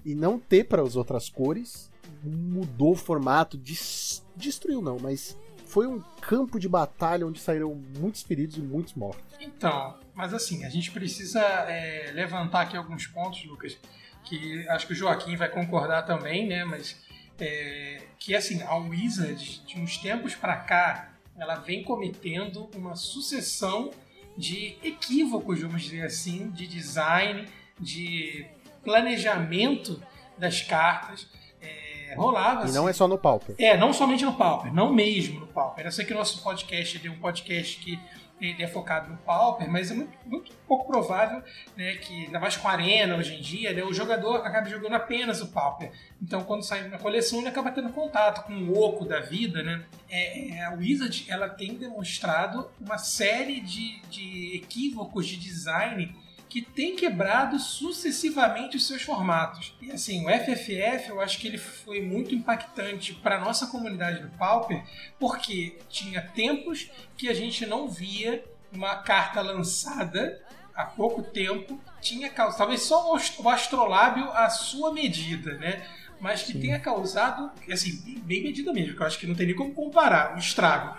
e não ter para as outras cores, mudou o formato, des- destruiu não, mas foi um campo de batalha onde saíram muitos feridos e muitos mortos. então, mas assim, a gente precisa é, levantar aqui alguns pontos, Lucas, que acho que o Joaquim vai concordar também, né? Mas é, que assim, a Wizard, de uns tempos pra cá, ela vem cometendo uma sucessão de equívocos, vamos dizer assim, de design, de planejamento das cartas. É, rolava E não é assim, só no Pauper. é, não somente no Pauper, não mesmo no Pauper. Eu sei que o nosso podcast é um podcast que ele é focado no Pauper, mas é muito, muito pouco provável né, que, ainda mais com a Arena hoje em dia, né, o jogador acabe jogando apenas o Pauper. Então, quando sai na coleção, ele acaba tendo contato com o oco da vida. Né? É, é, a Wizard ela tem demonstrado uma série de, de equívocos de design que tem quebrado sucessivamente os seus formatos. E assim, o FFF eu acho que ele foi muito impactante para nossa comunidade do Pauper, porque tinha tempos que a gente não via uma carta lançada há pouco tempo, tinha causado, talvez só o ast- o astrolábio à sua medida, né? Mas que tenha causado, assim, bem- medida mesmo, que eu acho que não tem nem como comparar o estrago.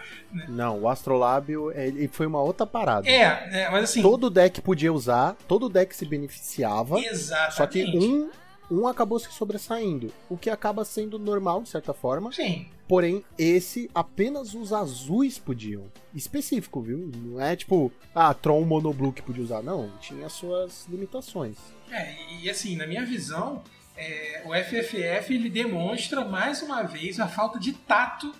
Não, o Astrolábio ele foi uma outra parada. É, é mas assim. Todo deck podia usar, todo deck se beneficiava. Exatamente. Só que um, um acabou se sobressaindo, o que acaba sendo normal, de certa forma. Sim, Porém, esse apenas os azuis podiam. Específico, viu? Não é tipo, ah, Tron Monoblue que podia usar. Não, tinha suas limitações. É, e assim, na minha visão, é, o FFF ele demonstra mais uma vez a falta de tato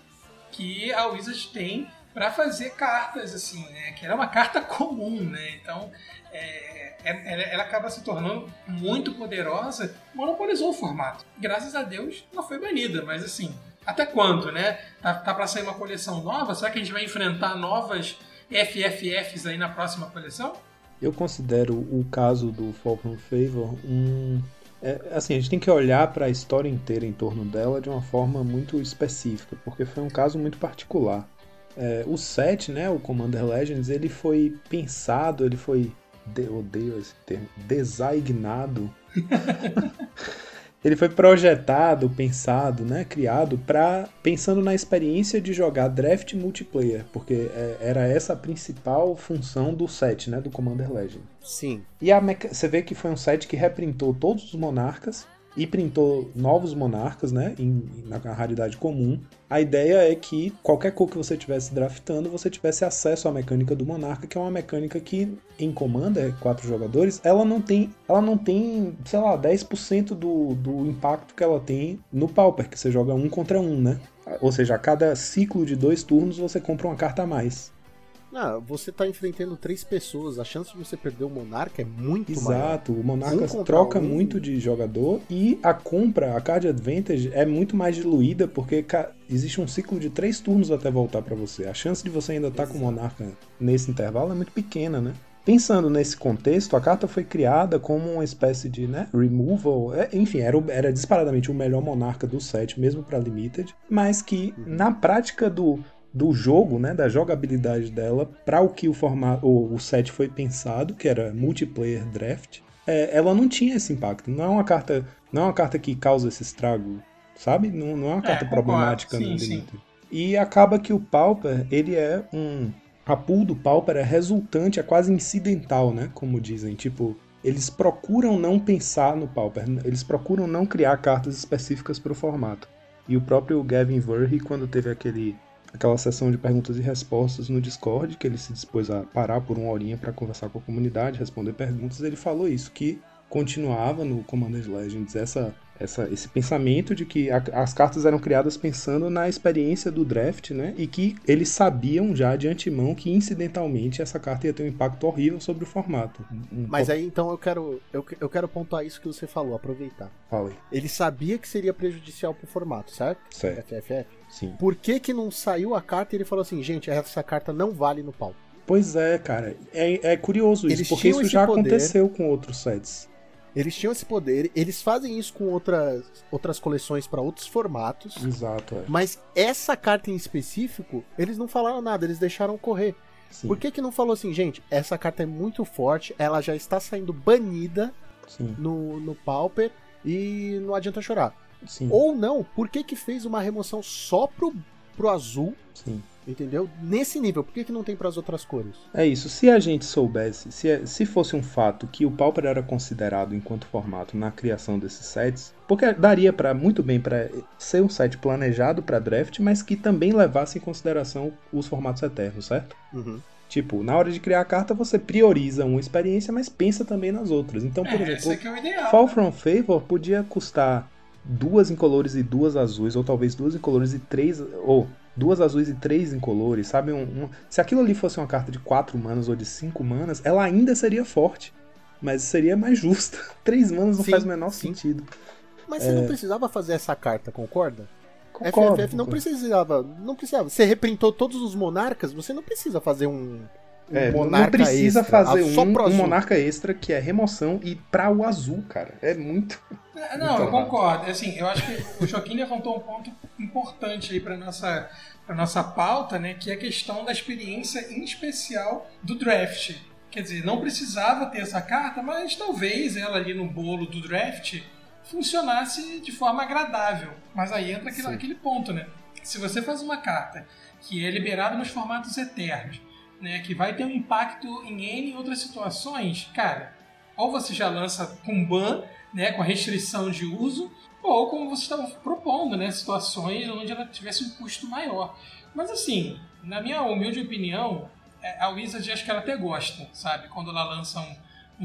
que a Wizard tem para fazer cartas assim, né? Que ela é uma carta (laughs) comum, né? Então, é, é- ela, ela acaba se tornando muito poderosa, monopolizou o formato. Graças a Deus, ela foi banida, mas assim, até quando, né? Tá, tá para sair uma coleção nova? Será que a gente vai enfrentar novas FFFs aí na próxima coleção? Eu considero o caso do Fall from Favor um. É, assim, a gente tem que olhar para a história inteira em torno dela de uma forma muito específica, porque foi um caso muito particular. É, o set, né, o Commander Legends, ele foi pensado, ele foi. De, odeio esse termo. Designado. (laughs) ele foi projetado, pensado, né, criado para pensando na experiência de jogar draft multiplayer, porque é, era essa a principal função do set, né, do Commander Legend. Sim. E a meca- você vê que foi um set que reprintou todos os monarcas e printou novos monarcas, né, em, na raridade comum. A ideia é que qualquer cor que você estivesse draftando, você tivesse acesso à mecânica do monarca, que é uma mecânica que em Commander, quatro jogadores, ela não tem, ela não tem, sei lá, 10% do, do impacto que ela tem no Pauper, que você joga um contra um, né? Ou seja, a cada ciclo de dois turnos você compra uma carta a mais. Não, você tá enfrentando três pessoas, a chance de você perder o Monarca é muito maior. Exato, o Um Monarca contra troca um. muito de jogador e a compra, a card advantage é muito mais diluída porque existe um ciclo de três turnos até voltar pra você. A chance de você ainda estar com o Monarca nesse intervalo é muito pequena, né? Pensando nesse contexto, a carta foi criada como uma espécie de né, removal, é, enfim, era, era disparadamente o melhor monarca do set, mesmo para Limited, mas que na prática do, do jogo, né, da jogabilidade dela, para o que o, formato, o, set foi pensado, que era multiplayer draft, é, ela não tinha esse impacto. Não é uma carta, não é uma carta que causa esse estrago, sabe? Não, não é uma carta concordo. problemática Sim, no sim. Limited. E acaba que o Pauper, ele é um. A pool do Pauper é resultante, é quase incidental, né? Como dizem. Tipo, eles procuram não pensar no Pauper, eles procuram não criar cartas específicas para o formato. E o próprio Gavin Verhey, quando teve aquele, aquela sessão de perguntas e respostas no Discord, que ele se dispôs a parar por uma horinha para conversar com a comunidade, responder perguntas, ele falou isso, que continuava no Commander Legends essa, essa, esse pensamento de que a- as cartas eram criadas pensando na experiência do draft, né? E que eles sabiam já de antemão que incidentalmente essa carta ia ter um impacto horrível sobre o formato. Um- Mas aí então eu quero, eu, eu quero pontuar isso que você falou, aproveitar. Fala aí. Ele sabia que seria prejudicial pro formato, certo? Certo. FFF. Sim. Por que que não saiu a carta e ele falou assim, gente, essa carta não vale no pau? Pois é, cara. É, é curioso isso, Eles porque isso já poder. aconteceu com outros sets. Eles tinham esse poder, eles fazem isso com outras, outras coleções pra outros formatos. Exato, é. Mas essa carta em específico, eles não falaram nada, eles deixaram correr. Sim, Por que, que não falou assim, gente? Essa carta é muito forte, ela já está saindo banida sim, no, no Pauper e não adianta chorar. Sim, Ou não, por que, que fez uma remoção só pro, pro azul, sim. entendeu? Nesse nível, por que, que não tem pras outras cores? É isso. Se a gente soubesse, se, se fosse um fato que o Pauper era considerado enquanto formato na criação desses sets, porque daria para muito bem para ser um set planejado para draft, mas que também levasse em consideração os formatos eternos, certo? Uhum. Tipo, na hora de criar a carta, você prioriza uma experiência, mas pensa também nas outras. Então, por é, exemplo, é o ideal. Fall né? from Favor podia custar duas incolores e duas azuis, ou talvez duas incolores e três. Ou duas azuis e três incolores, sabe? Um, um- se aquilo ali fosse uma carta de quatro manas ou de cinco manas, ela ainda seria forte. Mas seria mais justa. (laughs) Três manas não Sim, faz o menor sim. sentido. Mas você não precisava fazer essa carta, concorda? Concordo, FFF não precisava, não precisava. Você reprintou todos os monarcas, você não precisa fazer um, um É, não monarca precisa extra, fazer ah, só um, um monarca extra que é remoção e pra o azul, cara. É muito. É, Não, eu Então, concordo. Assim, eu acho que o Joaquim levantou um ponto importante aí para nossa para nossa pauta, né, que é a questão da experiência em especial do draft. Quer dizer, não precisava ter essa carta, mas talvez ela ali no bolo do draft funcionasse de forma agradável. Mas aí entra aquele, aquele ponto, né? Se você faz uma carta que é liberada nos formatos eternos, né, que vai ter um impacto em N outras situações, cara, ou você já lança com ban, né, com a restrição de uso, ou como você estava propondo, né, situações onde ela tivesse um custo maior. Mas assim, na minha humilde opinião, é, a Wizard acho que ela até gosta, sabe? Quando ela lança um,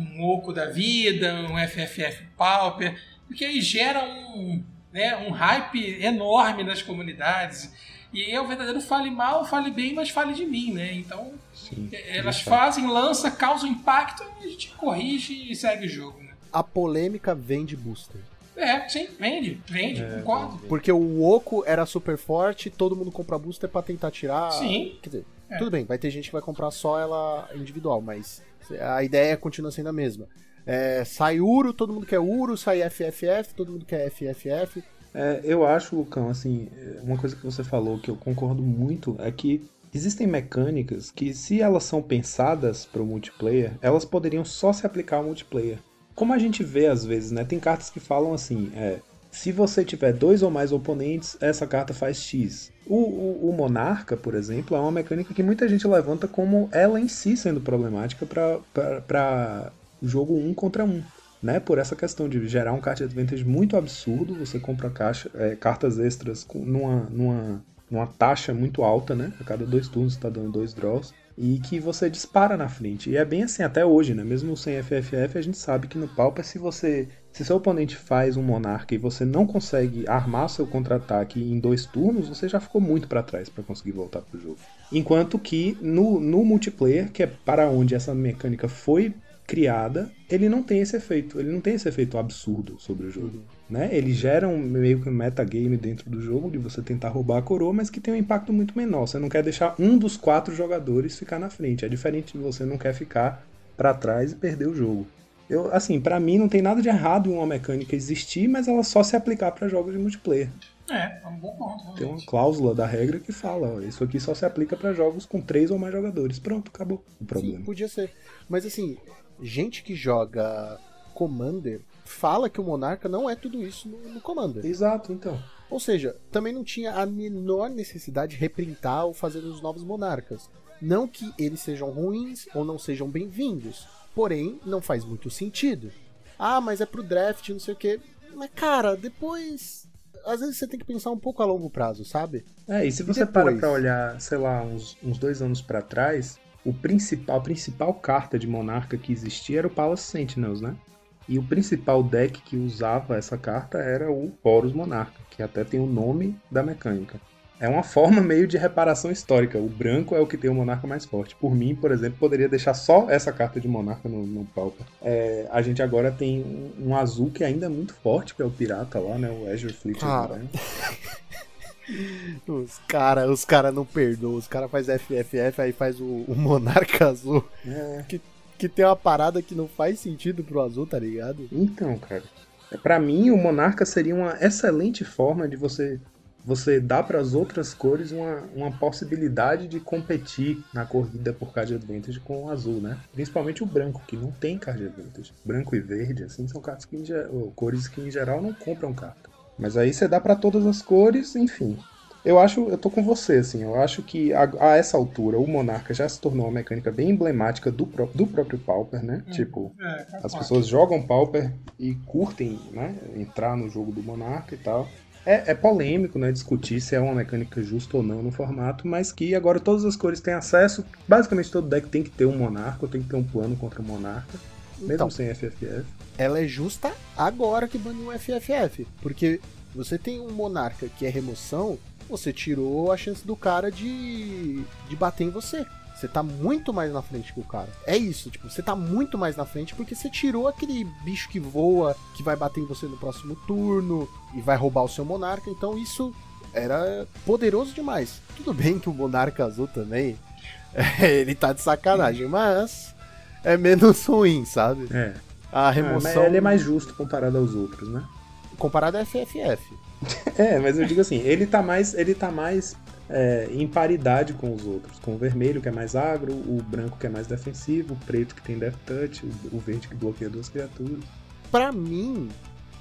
um Oco da vida, um FFF Pauper, porque aí gera um, né, um hype enorme nas comunidades. E é o verdadeiro fale mal, fale bem, mas fale de mim, né? Então, Sim, elas de fato. fazem, lança, causam impacto, a gente corrige e segue o jogo, né? A polêmica vem de booster. É, sim, vende, vende, É, concordo. Porque o Oco era super forte, todo mundo compra booster pra tentar tirar. Sim. Quer dizer, É. tudo bem, vai ter gente que vai comprar só ela individual, mas a ideia continua sendo a mesma. É, sai Uro, todo mundo quer Uro, sai FFF, todo mundo quer FFF. É, eu acho, Lucão, assim, uma coisa que você falou que eu concordo muito é que existem mecânicas que, se elas são pensadas para o multiplayer, elas poderiam só se aplicar ao multiplayer. Como a gente vê às vezes, né? Tem cartas que falam assim, é, se você tiver dois ou mais oponentes, essa carta faz X. O, o, o Monarca, por exemplo, é uma mecânica que muita gente levanta como ela em si sendo problemática para jogo um contra um né, por essa questão de gerar um card advantage muito absurdo, você compra caixa, é, cartas extras com, numa, numa, numa taxa muito alta, né, a cada dois turnos você tá dando dois draws, e que você dispara na frente. E é bem assim até hoje, né, mesmo sem FFF, a gente sabe que no Pauper, se você, se seu oponente faz um Monarca e você não consegue armar seu contra-ataque em dois turnos, você já ficou muito para trás para conseguir voltar pro jogo. Enquanto que no, no multiplayer, que é para onde essa mecânica foi criada, ele não tem esse efeito. Ele não tem esse efeito absurdo sobre o jogo. Né? Ele gera um meio que um metagame dentro do jogo de você tentar roubar a coroa, mas que tem um impacto muito menor. Você não quer deixar um dos quatro jogadores ficar na frente. É diferente de você não quer ficar para trás e perder o jogo. Eu, assim, para mim não tem nada de errado em uma mecânica existir, mas ela só se aplicar para jogos de multiplayer. É, é um bom ponto. Tem uma realmente. cláusula da regra que fala, ó, isso aqui só se aplica para jogos com três ou mais jogadores. Pronto, acabou o problema. Sim, podia ser. Mas assim, gente que joga Commander fala que o Monarca não é tudo isso no, no Commander. Exato, então. Ou seja, também não tinha a menor necessidade de reprintar ou fazer os novos monarcas. Não que eles sejam ruins ou não sejam bem-vindos. Porém, não faz muito sentido. Ah, mas é pro draft, não sei o quê. Mas, cara, depois. Às vezes você tem que pensar um pouco a longo prazo, sabe? É, e se E você depois? para pra olhar, sei lá, uns, uns dois anos pra trás, o principal, a principal carta de Monarca que existia era o Palace Sentinels, né? E o principal deck que usava essa carta era o Horus Monarca, que até tem o nome da mecânica. É uma forma meio de reparação histórica. O branco é o que tem o Monarca mais forte. Por mim, por exemplo, poderia deixar só essa carta de Monarca no, no Pauper. É, a gente agora tem um, um azul que ainda é muito forte, que é o Pirata lá, né? O Azure Fleet. Cara. (laughs) Os cara, os cara não perdoam. Os cara faz FFF, aí faz o, o Monarca Azul. É. Que, que tem uma parada que não faz sentido pro azul, tá ligado? Então, cara, pra mim o Monarca seria uma excelente forma de você você dar para as outras cores uma, uma possibilidade de competir na corrida por card advantage com o azul, né? Principalmente o branco, que não tem card advantage. Branco e verde, assim, são cartas que em, cores que em geral não compram carta. Mas aí você dá para todas as cores, enfim. Eu acho, eu tô com você, assim, eu acho que a, a essa altura o Monarca já se tornou uma mecânica bem emblemática do, pró- do próprio Pauper, né? Tipo, É, as concordo. pessoas jogam Pauper e curtem, né? Entrar no jogo do Monarca e tal. É, é polêmico, né? Discutir se é uma mecânica justa ou não no formato, mas que agora todas as cores têm acesso. Basicamente todo deck tem que ter um Monarca, ou tem que ter um plano contra o Monarca, mesmo Então. sem FFF. Ela é justa agora que baniu o FFF. Porque você tem um monarca que é remoção, você tirou a chance do cara de, de bater em você. Você tá muito mais na frente que o cara. É isso, tipo, você tá muito mais na frente porque você tirou aquele bicho que voa, que vai bater em você no próximo turno e vai roubar o seu monarca. Então isso era poderoso demais. Tudo bem que o monarca azul também, (laughs) ele tá de sacanagem, mas é menos ruim, sabe? É. A Ah, mas remoção ele é mais justo comparado aos outros, né? comparado a FFF. (laughs) É, mas eu digo assim, ele tá mais, ele tá mais é, em paridade com os outros. Com o vermelho, que é mais agro, o branco, que é mais defensivo, o preto, que tem death touch, o, verde, que bloqueia duas criaturas. Pra mim,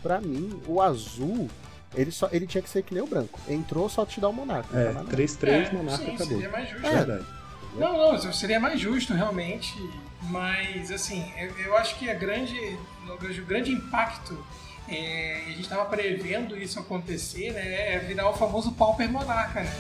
pra mim, o azul, ele só ele tinha que ser que nem o branco. Entrou só te dá o monarca. não É, dá nada. 3-3, É, monarca sim, acabou. seria mais justo. É. Verdade. Não, não, seria mais justo realmente, mas assim, eu, eu acho que a grande, o grande impacto, é, a gente estava prevendo isso acontecer, né, é virar o famoso Pauper Monarca, né?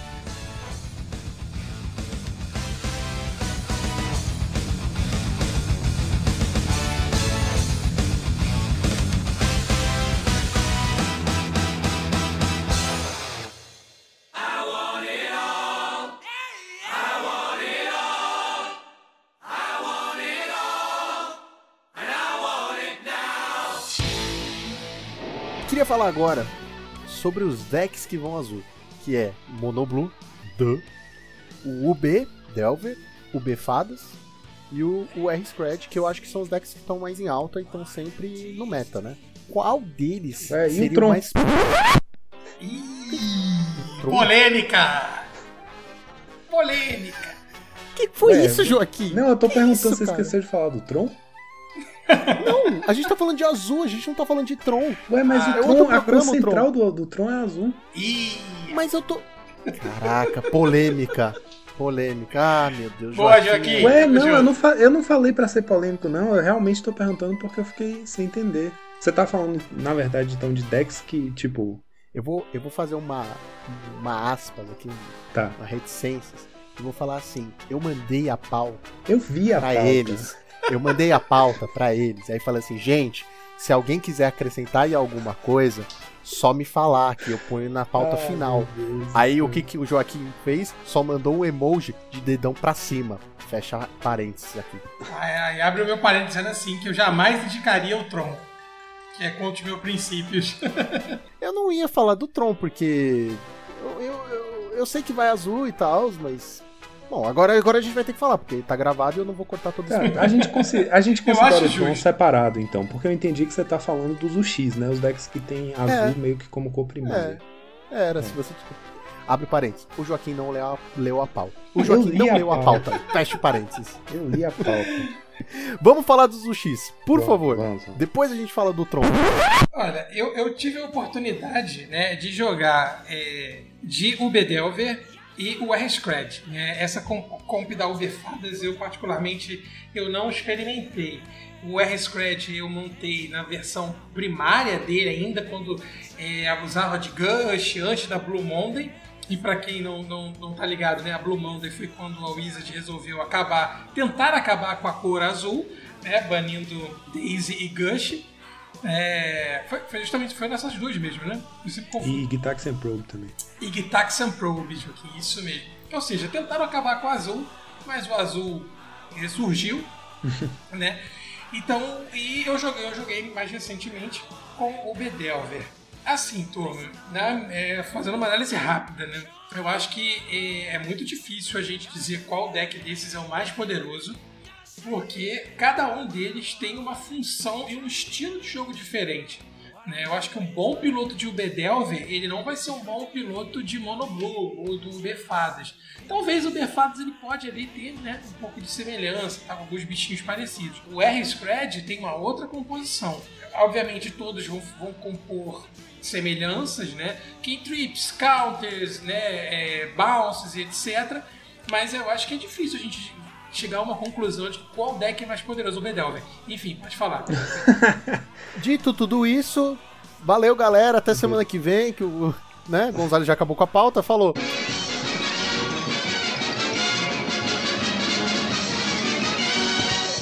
Queria falar agora sobre os decks que vão azul, que é Monoblue, Duh, o UB Delver, o B Fadas e o, o R Scratch, que eu acho que são os decks que estão mais em alta e estão sempre no meta, né? Qual deles É, o seria mais Ih, Tron? polêmica! Polêmica! Que foi Ué, isso, Joaquim? Não, eu tô Que perguntando isso, se você esqueceu de falar do Tron. Não, a gente tá falando de azul, a gente não tá falando de Tron. Ué, mas Ah, o é Tron, a cor central do, do Tron é azul. Ih, Mas eu tô. Caraca, polêmica. Polêmica. Ah, meu Deus. Boa, Joaquim. Ué, não, eu não, fa- eu não falei pra ser polêmico, não. Eu realmente tô perguntando porque eu fiquei sem entender. Você tá falando, na verdade, então, de decks que, tipo. Eu vou, eu vou fazer uma, uma aspas aqui, Tá. uma reticências. Eu vou falar assim: eu mandei a pauta Eu vi a pra pauta. eles. Eu mandei a pauta pra eles. Aí falei assim: gente, se alguém quiser acrescentar aí alguma coisa, só me falar que eu ponho na pauta Ai, final. Deus Aí céu. o que, que o Joaquim fez? Só mandou um emoji de dedão pra cima. Fecha parênteses aqui. Aí, aí abre o meu parênteses dizendo assim, que eu jamais indicaria o Tron, que é contra os meus princípios. (laughs) Eu não ia falar do Tron, porque. Eu, eu, eu, eu sei que vai azul e tal, mas. Bom, agora, agora a gente vai ter que falar, porque tá gravado e eu não vou cortar todo Tá, isso. a gente, consi- a gente (laughs) Eu considera o justo. separado, então, porque eu entendi que você tá falando dos UX, né? Os decks que tem azul É. meio que como cor primária. É, era, se você. Abre parênteses. O Joaquim não leu a, leu a pauta. O Joaquim não a leu a pauta. pauta. Fecha parênteses. Eu li a pauta. (laughs) Vamos falar dos UX, por Vamos, favor. Vamos, vamos. Depois a gente fala do Tron. Olha, eu, eu tive a oportunidade né, de jogar é, de Ubedelver e o R-Scred. Né? Essa comp, comp da Uberfadas eu particularmente eu não experimentei. O R-Scred eu montei na versão primária dele ainda, quando é, abusava de Gush, antes da Blue Monday. E para quem não, não, não tá ligado, né, a Blue Monday foi quando a Wizard resolveu acabar, tentar acabar com a cor azul, né, banindo Daisy e Gush. É, foi, foi justamente foi nessas duas mesmo, né? E Gitax and Probe também. E Gitaxian Probe, Joaquim, isso mesmo. Ou seja, tentaram acabar com o azul, mas o azul ressurgiu, (laughs) né? Então, e eu joguei, eu joguei mais recentemente com o Bedelver. Assim, turma, né, é, fazendo uma análise rápida, né? Eu acho que é, é muito difícil a gente dizer qual deck desses é o mais poderoso, porque cada um deles tem uma função e um estilo de jogo diferente. né? Eu acho que um bom piloto de UB Delver, ele não vai ser um bom piloto de Mono Blue ou do UB Fadas. Talvez o UB Fadas ele pode ali ter né, um pouco de semelhança, tá, com alguns bichinhos parecidos. O R Scred tem uma outra composição. Obviamente todos vão, vão compor semelhanças, né? Key trips, counters, né? é, bounces etc. Mas eu acho que é difícil a gente chegar a uma conclusão de qual deck é mais poderoso, o Bedelver. Enfim, pode falar. (laughs) Dito tudo isso, valeu galera, até semana que vem, que o né, Gonzalo já acabou com a pauta, falou.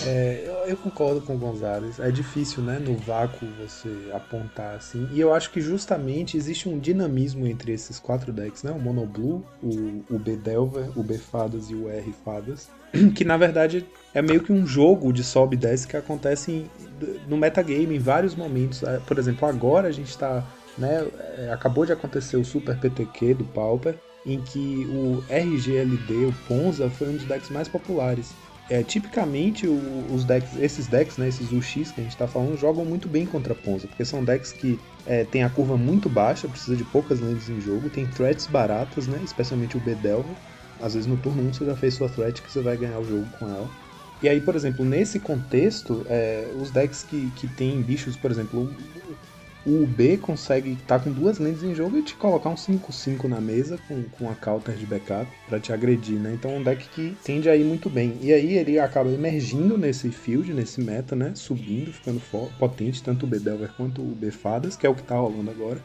É, eu, concordo com o Gonzalez. É difícil, né, no vácuo você apontar assim. E eu acho que justamente existe um dinamismo entre esses quatro decks, né? O Mono Blue, o, o B Delver, o B Fadas e o R Fadas. (clears throat) Que na verdade é meio que um jogo de sobe e desce que acontece em- no metagame em vários momentos. É, Por exemplo, agora a gente tá. Né, é, acabou de acontecer o Super PTQ do Pauper, em que o RGLD, o Ponza, foi um dos decks mais populares. É, tipicamente os decks, esses decks, né, esses UX que a gente tá falando, jogam muito bem contra Ponza, porque são decks que é, tem a curva muito baixa, precisa de poucas lentes em jogo, tem threats baratas, né, especialmente o Bedelver. Às vezes no turno 1 você já fez sua threat que você vai ganhar o jogo com ela. E aí, por exemplo, nesse contexto, é, os decks que, que tem bichos, por exemplo, o, UB consegue estar com duas lentes em jogo e te colocar um 5-5 na mesa com, com a counter de backup pra te agredir, né? Então é um deck que tende a ir muito bem. E aí ele acaba emergindo nesse field, nesse meta, né? Subindo, ficando potente, tanto o B Delver quanto o B Fadas, que é o que tá rolando agora.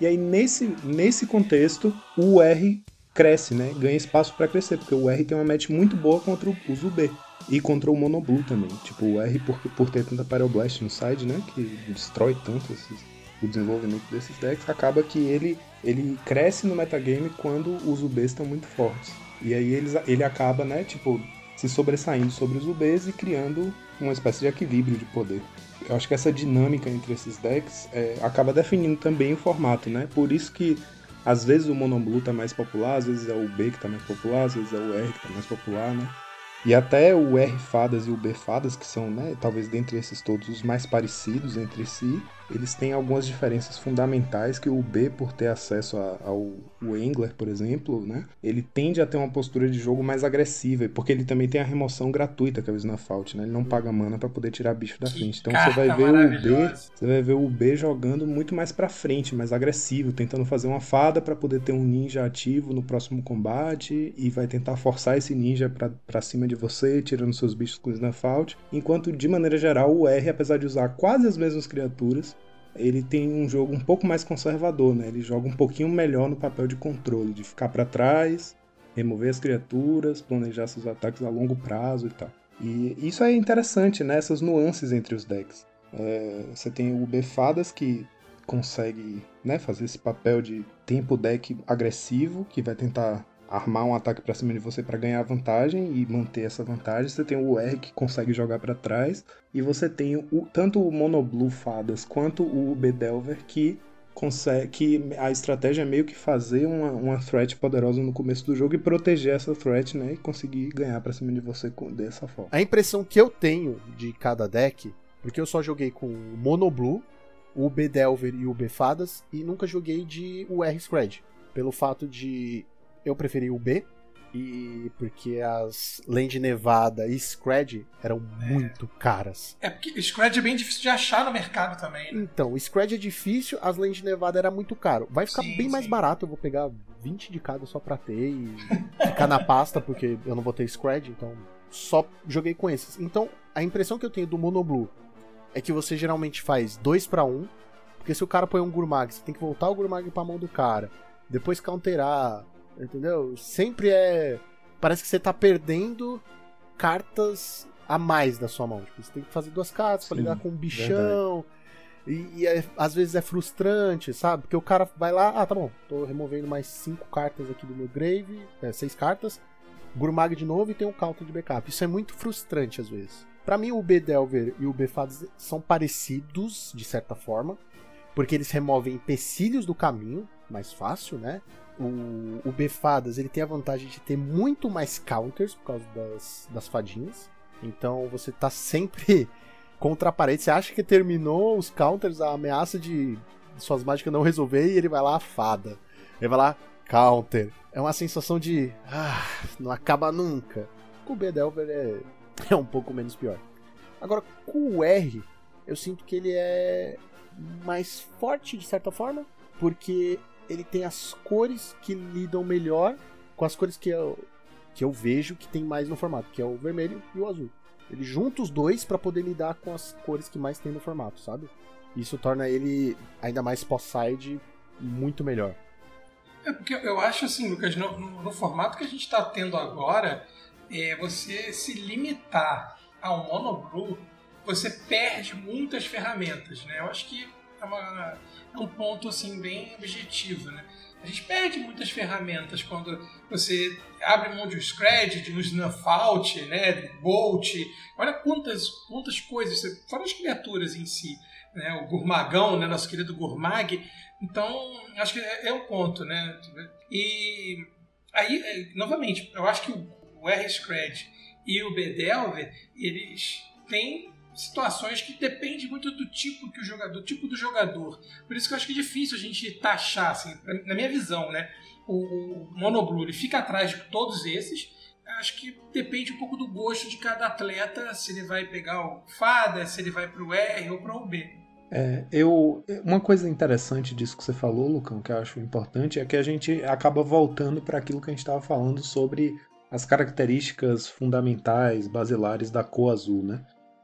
E aí nesse, nesse contexto, o R cresce, né? Ganha espaço pra crescer, porque o R tem uma match muito boa contra o- os UB. E contra o Mono Blue também. Tipo, o R por, por ter tanta Pyroblast no side, né? Que destrói tanto esses, o desenvolvimento desses decks, acaba que ele, ele cresce no metagame quando os UBs estão muito fortes. E aí eles, ele acaba, né, tipo, se sobressaindo sobre os UBs e criando uma espécie de equilíbrio de poder. Eu acho que essa dinâmica entre esses decks é, acaba definindo também o formato, né? Por isso que às vezes o Mono Blue tá mais popular, às vezes é o B que tá mais popular, às vezes é o R que tá mais popular, né? E até o R Fadas e o B Fadas, que são, né, talvez dentre esses todos os mais parecidos entre si, eles têm algumas diferenças fundamentais que o B, por ter acesso a- ao o Angler, por exemplo, né, ele tende a ter uma postura de jogo mais agressiva, porque ele também tem a remoção gratuita, que é o Snuff Out, né, ele não paga mana pra poder tirar bicho da frente. Então você vai ver o B, você vai ver o B jogando muito mais pra frente, mais agressivo, tentando fazer uma fada pra poder ter um ninja ativo no próximo combate e vai tentar forçar esse ninja pra cima de você, tirando seus bichos com snuff out. Enquanto de maneira geral o R, apesar de usar quase as mesmas criaturas, ele tem um jogo um pouco mais conservador, né? Ele joga um pouquinho melhor no papel de controle, de ficar pra trás, remover as criaturas, planejar seus ataques a longo prazo e tal. E isso é interessante, né? Essas nuances entre os decks. É, você tem o Befadas que consegue né, fazer esse papel de tempo deck agressivo, que vai tentar armar um ataque pra cima de você pra ganhar vantagem e manter essa vantagem. Você tem o R que consegue jogar pra trás e você tem o, tanto o Mono Blue Fadas quanto o Bedelver que consegue que a estratégia é meio que fazer uma, uma threat poderosa no começo do jogo e proteger essa threat, né, e conseguir ganhar pra cima de você com- dessa forma. A impressão que eu tenho de cada deck, porque eu só joguei com o Mono Blue, o B Delver e o B Fadas, e nunca joguei de o R Scred. Pelo fato de eu preferir o B, e porque as Land Nevada e Scred eram muito caras. É porque o Scred é bem difícil de achar no mercado também, né? Então, o Scred é difícil, as Land Nevada era muito caro. Vai ficar Sim, bem mais sim. barato, eu vou pegar 20 de cada só pra ter e (laughs) ficar na pasta, porque eu não vou ter Scred, então só joguei com esses. Então, a impressão que eu tenho do Mono Blue é que você geralmente faz 2 pra 1, porque se o cara põe um Gurmag, você tem que voltar o Gurmag pra mão do cara, depois counterar, entendeu? Sempre é. Parece que você tá perdendo cartas a mais da sua mão. Tipo, você tem que fazer duas cartas pra Sim, lidar com um bichão. E, e é- às vezes é frustrante, sabe? Porque o cara vai lá, ah, tá bom, tô removendo mais cinco cartas aqui do meu grave, é, seis cartas, Gurmag de novo e tem um counter de backup. Isso é muito frustrante às vezes. Pra mim, o B Delver e o B Fadas são parecidos, de certa forma. porque eles removem empecilhos do caminho, mais fácil, né? O, o B-Fadas, ele tem a vantagem de ter muito mais counters por causa das, das fadinhas. Então você tá sempre (laughs) contra a parede. Você acha que terminou os counters, a ameaça de suas mágicas não resolver e ele vai lá, fada. Ele vai lá, counter. É uma sensação de. Ah, não acaba nunca. Com o B-Delver é, (laughs) é um pouco menos pior. Agora, com o R, eu sinto que ele é mais forte de certa forma, porque ele tem as cores que lidam melhor com as cores que eu, que eu vejo que tem mais no formato, que é o vermelho e o azul. Ele junta os dois pra poder lidar com as cores que mais tem no formato, sabe? Isso torna ele ainda mais pós-side muito melhor. É porque eu acho assim, Lucas, no, no- no formato que a gente está tendo agora, é, você se limitar ao monoblue, você perde muitas ferramentas, né? Eu acho que é, uma- é um ponto assim bem objetivo, né? A gente perde muitas ferramentas quando você abre mão de um Scred, de um Snuff Out, né? Bolt. Olha quantas, quantas coisas, fora as criaturas em si. Né? O Gurmagão, né? nosso querido Gurmag, então, acho que é é um ponto, né? E aí, é, novamente, eu acho que o, R-Scred e o B-Delver, eles têm situações que dependem muito do tipo que o jogador, do tipo do jogador. Por isso que eu acho que é difícil a gente taxar, assim, na minha visão, né? O, o Monoblue ele fica atrás de todos esses. Acho que depende um pouco do gosto de cada atleta, se ele vai pegar o Fada, se ele vai pro R ou pro B. É, eu, uma coisa interessante disso que você falou, Lucão, que eu acho importante, é que a gente acaba voltando para aquilo que a gente estava falando sobre as características fundamentais, basilares da cor azul, né?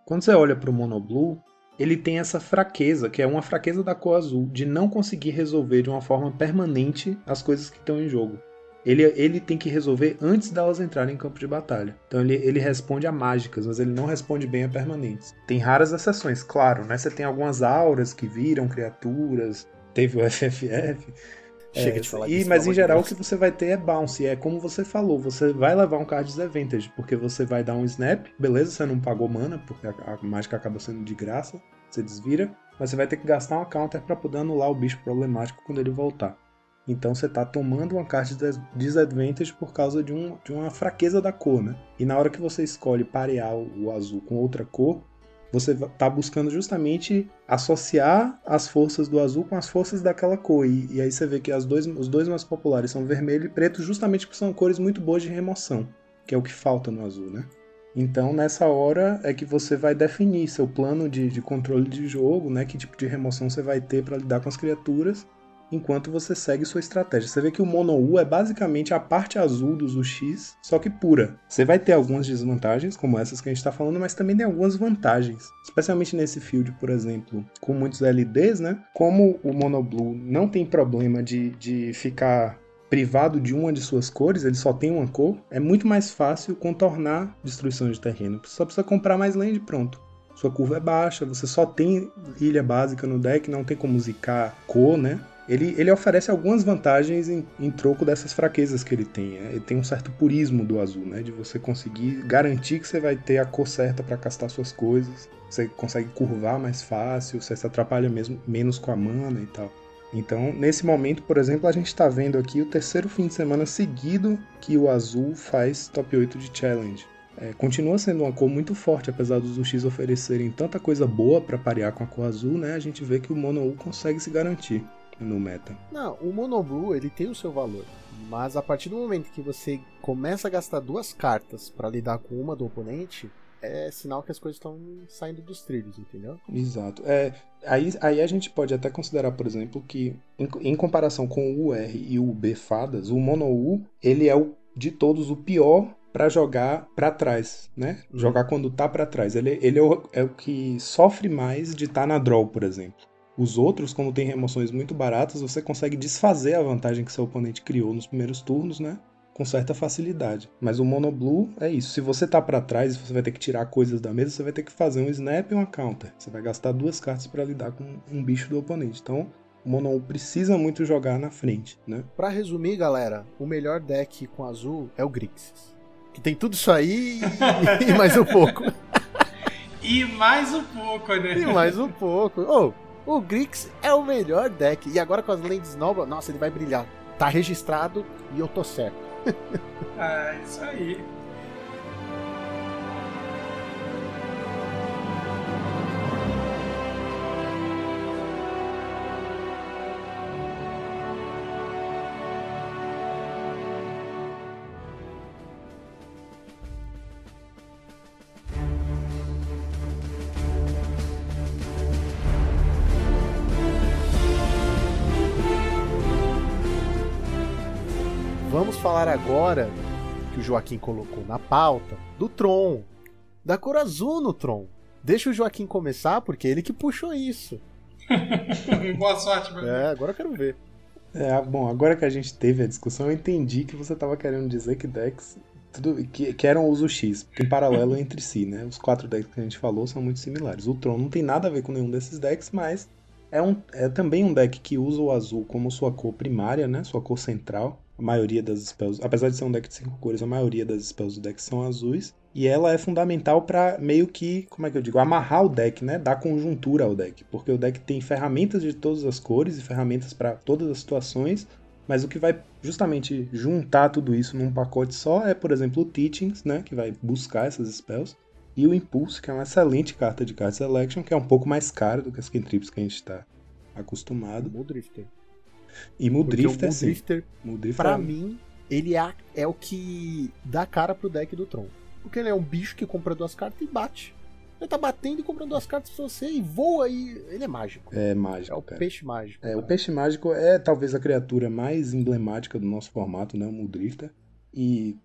Quando você olha para o Monoblue, ele tem essa fraqueza, que é uma fraqueza da cor azul, de não conseguir resolver de uma forma permanente as coisas que estão em jogo. Ele, ele tem que resolver antes delas entrarem em campo de batalha. Então ele, ele responde a mágicas, mas ele não responde bem a permanentes. Tem raras exceções, claro, né? Você tem algumas auras que viram criaturas, teve o (laughs) FFF. Chega É, de falar e, disso, Mas em geral o que você vai ter é bounce. É como você falou, você vai levar um card disadvantage, porque você vai dar um snap, beleza, você não pagou mana, porque a, a mágica acaba sendo de graça, você desvira, mas você vai ter que gastar uma counter para poder anular o bicho problemático quando ele voltar. Então você tá tomando uma carta de disadvantage por causa de, um, de uma fraqueza da cor, né? E na hora que você escolhe parear o azul com outra cor, você va- tá buscando justamente associar as forças do azul com as forças daquela cor. E, e aí você vê que as dois, os dois mais populares são vermelho e preto, justamente porque são cores muito boas de remoção, que é o que falta no azul, né? Então, nessa hora é que você vai definir seu plano de, de controle de jogo, né? Que tipo de remoção você vai ter para lidar com as criaturas, enquanto você segue sua estratégia. Você vê que o Mono U é basicamente a parte azul dos UX, só que pura. Você vai ter algumas desvantagens, como essas que a gente está falando, mas também tem algumas vantagens. Especialmente nesse field, por exemplo, com muitos LDs, né? Como o Mono Blue não tem problema de, de ficar privado de uma de suas cores, ele só tem uma cor, é muito mais fácil contornar destruição de terreno. Só precisa comprar mais land e pronto. Sua curva é baixa, você só tem ilha básica no deck, não tem como zicar cor, né? Ele, ele oferece algumas vantagens em, em troco dessas fraquezas que ele tem. né? Ele tem um certo purismo do azul, né? De você conseguir garantir que você vai ter a cor certa para castar suas coisas. Você consegue curvar mais fácil, você se atrapalha mesmo, menos com a mana e tal. Então, nesse momento, por exemplo, a gente está vendo aqui o terceiro fim de semana seguido que o azul faz top 8 de challenge. É, continua sendo uma cor muito forte, apesar dos UX oferecerem tanta coisa boa para parear com a cor azul, né? A gente vê que o Mono U consegue se garantir no meta. Não, o Monoblue ele tem o seu valor. Mas a partir do momento que você começa a gastar duas cartas pra lidar com uma do oponente, é sinal que as coisas estão saindo dos trilhos, entendeu? Exato. É, aí, aí a gente pode até considerar, por exemplo, que em, em comparação com o UR e o B fadas, o Mono U, ele é o de todos o pior para jogar para trás, né? Jogar quando tá para trás. Ele, ele é, o, é o que sofre mais de estar na draw, por exemplo. Os outros, como tem remoções muito baratas, você consegue desfazer a vantagem que seu oponente criou nos primeiros turnos, né? Com certa facilidade. Mas o Mono Blue é isso. Se você tá para trás e você vai ter que tirar coisas da mesa, você vai ter que fazer um snap e uma counter. Você vai gastar duas cartas para lidar com um bicho do oponente. Então, o Mono precisa muito jogar na frente, né? Pra resumir, galera, o melhor deck com azul é o Grixis. Que tem tudo isso aí e, (laughs) e mais um pouco. E mais um pouco, né? E mais um pouco. Oh, O Grix é o melhor deck. E agora com as lentes novas, nossa, ele vai brilhar. Tá registrado e eu tô certo. Ah, (laughs) isso aí. Falar agora, que o Joaquim colocou na pauta, do Tron. Da cor azul no Tron. Deixa o Joaquim começar, porque é ele que puxou isso. (laughs) Boa sorte, meu. É, agora eu quero ver. É, bom, agora que a gente teve a discussão, eu entendi que você tava querendo dizer que decks tudo, que, que eram uso X, em paralelo (laughs) entre si, né? Os quatro decks que a gente falou são muito similares. O Tron não tem nada a ver com nenhum desses decks, mas é, um, é também um deck que usa o azul como sua cor primária, né? Sua cor central. A maioria das spells, apesar de ser um deck de cinco cores, a maioria das spells do deck são azuis. E ela é fundamental para meio que, como é que eu digo, amarrar o deck, né? Dar conjuntura ao deck. Porque o deck tem ferramentas de todas as cores e ferramentas para todas as situações. Mas o que vai justamente juntar tudo isso num pacote só é, por exemplo, o Teachings, né? Que vai buscar essas spells. E o Impulse, que é uma excelente carta de card selection, que é um pouco mais cara do que as cantrips que a gente está acostumado. Muldrifter. E Porque Muldrifter, o sim. Muldrifter, Muldrifter pra é- mim, ele é, é o que dá cara pro deck do Tron. Porque ele é um bicho que compra duas cartas e bate. Ele tá batendo e comprando duas cartas pra você e voa e. Ele é mágico. é É mágico, o cara. peixe mágico. É, o cara. peixe mágico é talvez a criatura mais emblemática do nosso formato, né? O Muldrifter. E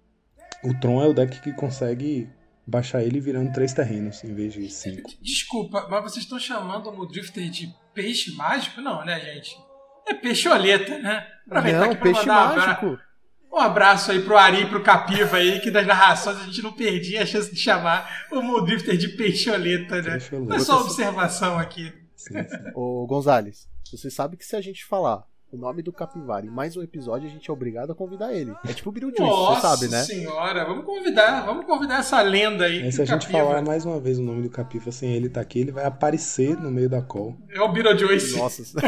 o Tron é o deck que consegue baixar ele virando três terrenos em vez de cinco. Desculpa, mas vocês estão chamando o Drifter de peixe mágico? Não, né, gente? É peixoleta, né? Aproveitar Não, aqui pra peixe um mágico. Um abraço aí pro Ari e pro Capiva aí, que das narrações a gente não perdia a chance de chamar o Muldrifter de peixoleta, né? Peixoleta. Foi só uma observação aqui. Sim, sim. Ô, Gonzales, você sabe que se a gente falar o nome do Capivara em mais um episódio, a gente é obrigado a convidar ele. É tipo o Beetlejuice, Nossa você sabe, né? senhora, vamos convidar, vamos convidar essa lenda aí. Aí, se a gente Capiva. falar mais uma vez o nome do Capiva sem ele estar aqui, ele vai aparecer no meio da call. É o Beetlejuice. Nossa. (laughs)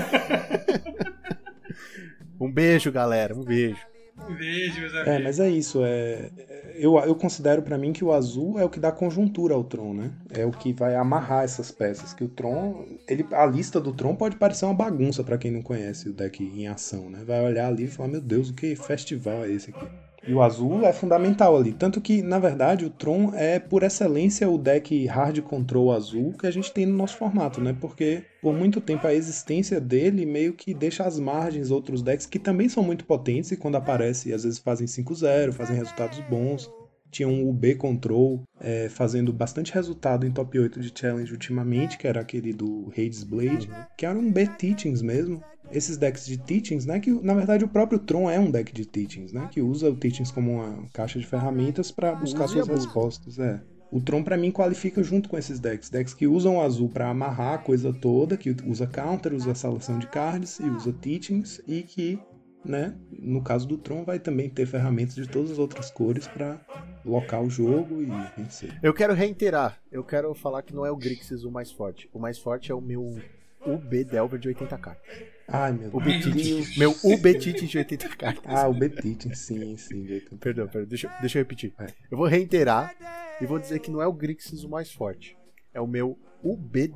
um beijo, galera. Um beijo. Um beijo, meus É, mas é isso. É, é- eu, eu considero pra mim que o azul é o que dá conjuntura ao Tron, né? É o que vai amarrar essas peças. Que o Tron, ele, a lista do Tron pode parecer uma bagunça pra quem não conhece o deck em ação, né? Vai olhar ali e falar, meu Deus, o que festival é esse aqui? E o azul é fundamental ali. Tanto que, na verdade, o Tron é, por excelência, o deck hard control azul que a gente tem no nosso formato, né? Porque, por muito tempo, a existência dele meio que deixa às margens outros decks que também são muito potentes e quando aparece, às vezes fazem 5-0, fazem resultados bons. Tinha um UB Control é, fazendo bastante resultado em top 8 de challenge ultimamente, que era aquele do Hades Blade, que era um B Teachings mesmo. Esses decks de Teachings, né? Que na verdade o próprio Tron é um deck de Teachings, né? Que usa o Teachings como uma caixa de ferramentas para buscar suas respostas. É. O Tron pra mim qualifica junto com esses decks. Decks que usam o azul pra amarrar a coisa toda, que usa counter, usa salação de cards e usa teachings e que, né, no caso do Tron vai também ter ferramentas de todas as outras cores pra locar o jogo e vencer. Eu quero reiterar. Eu quero falar que não é o Grixis o mais forte. O mais forte é o meu UB Delver de 80 cartas. Ai, meu Deus. Betite. Meu UB Tite de 80 cartas. Ah, o B-Teaching, sim, sim. de 80. Perdão, perdão. Deixa, eu- deixa eu repetir. Vai. Eu vou reiterar e vou dizer que não é o Grixis o mais forte. É o meu UB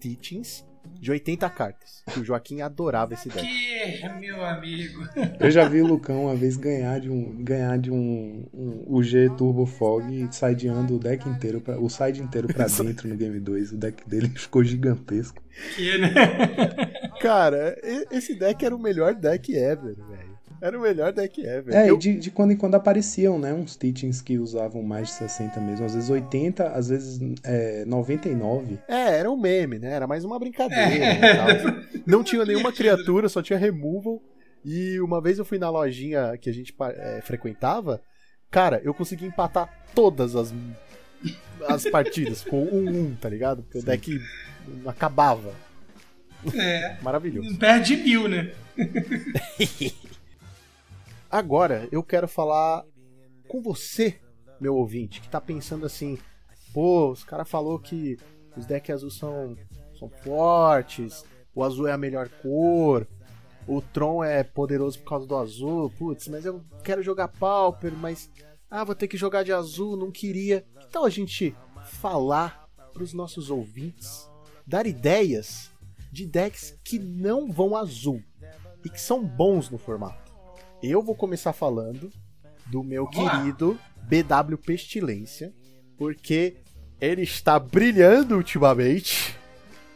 Teachings de 80 cartas. Que o Joaquim adorava esse deck. Que, meu amigo. Eu já vi o Lucão uma vez ganhar de um, ganhar de um, um UG Turbo Fog e sideando o deck inteiro, pra, o side inteiro pra (laughs) dentro no Game 2. O deck dele (laughs) ficou gigantesco. Que, né? Cara, esse deck era o melhor deck ever, velho. Era o melhor deck ever. É, Eu- e de, de quando em quando apareciam, né? Uns teachings que usavam mais de 60 mesmo. Às vezes 80, às vezes é, 99. É, era um meme, né? Era mais uma brincadeira. e tal. Não tinha nenhuma criatura, só tinha removal. E uma vez eu fui na lojinha que a gente é, frequentava, cara, eu consegui empatar todas as, as partidas com um 1, tá ligado? Porque o deck acabava. É, Maravilhoso. perde mil, né? (laughs) Agora eu quero falar com você, meu ouvinte, que tá pensando assim: pô, os caras falou que os decks azul são, são fortes, o azul é a melhor cor, o Tron é poderoso por causa do azul, putz, mas eu quero jogar Pauper, mas ah, vou ter que jogar de azul, não queria. Que tal a gente falar pros nossos ouvintes, dar ideias de decks que não vão azul e que são bons no formato? Eu vou começar falando do meu Vamos lá. querido BW Pestilência, porque ele está brilhando ultimamente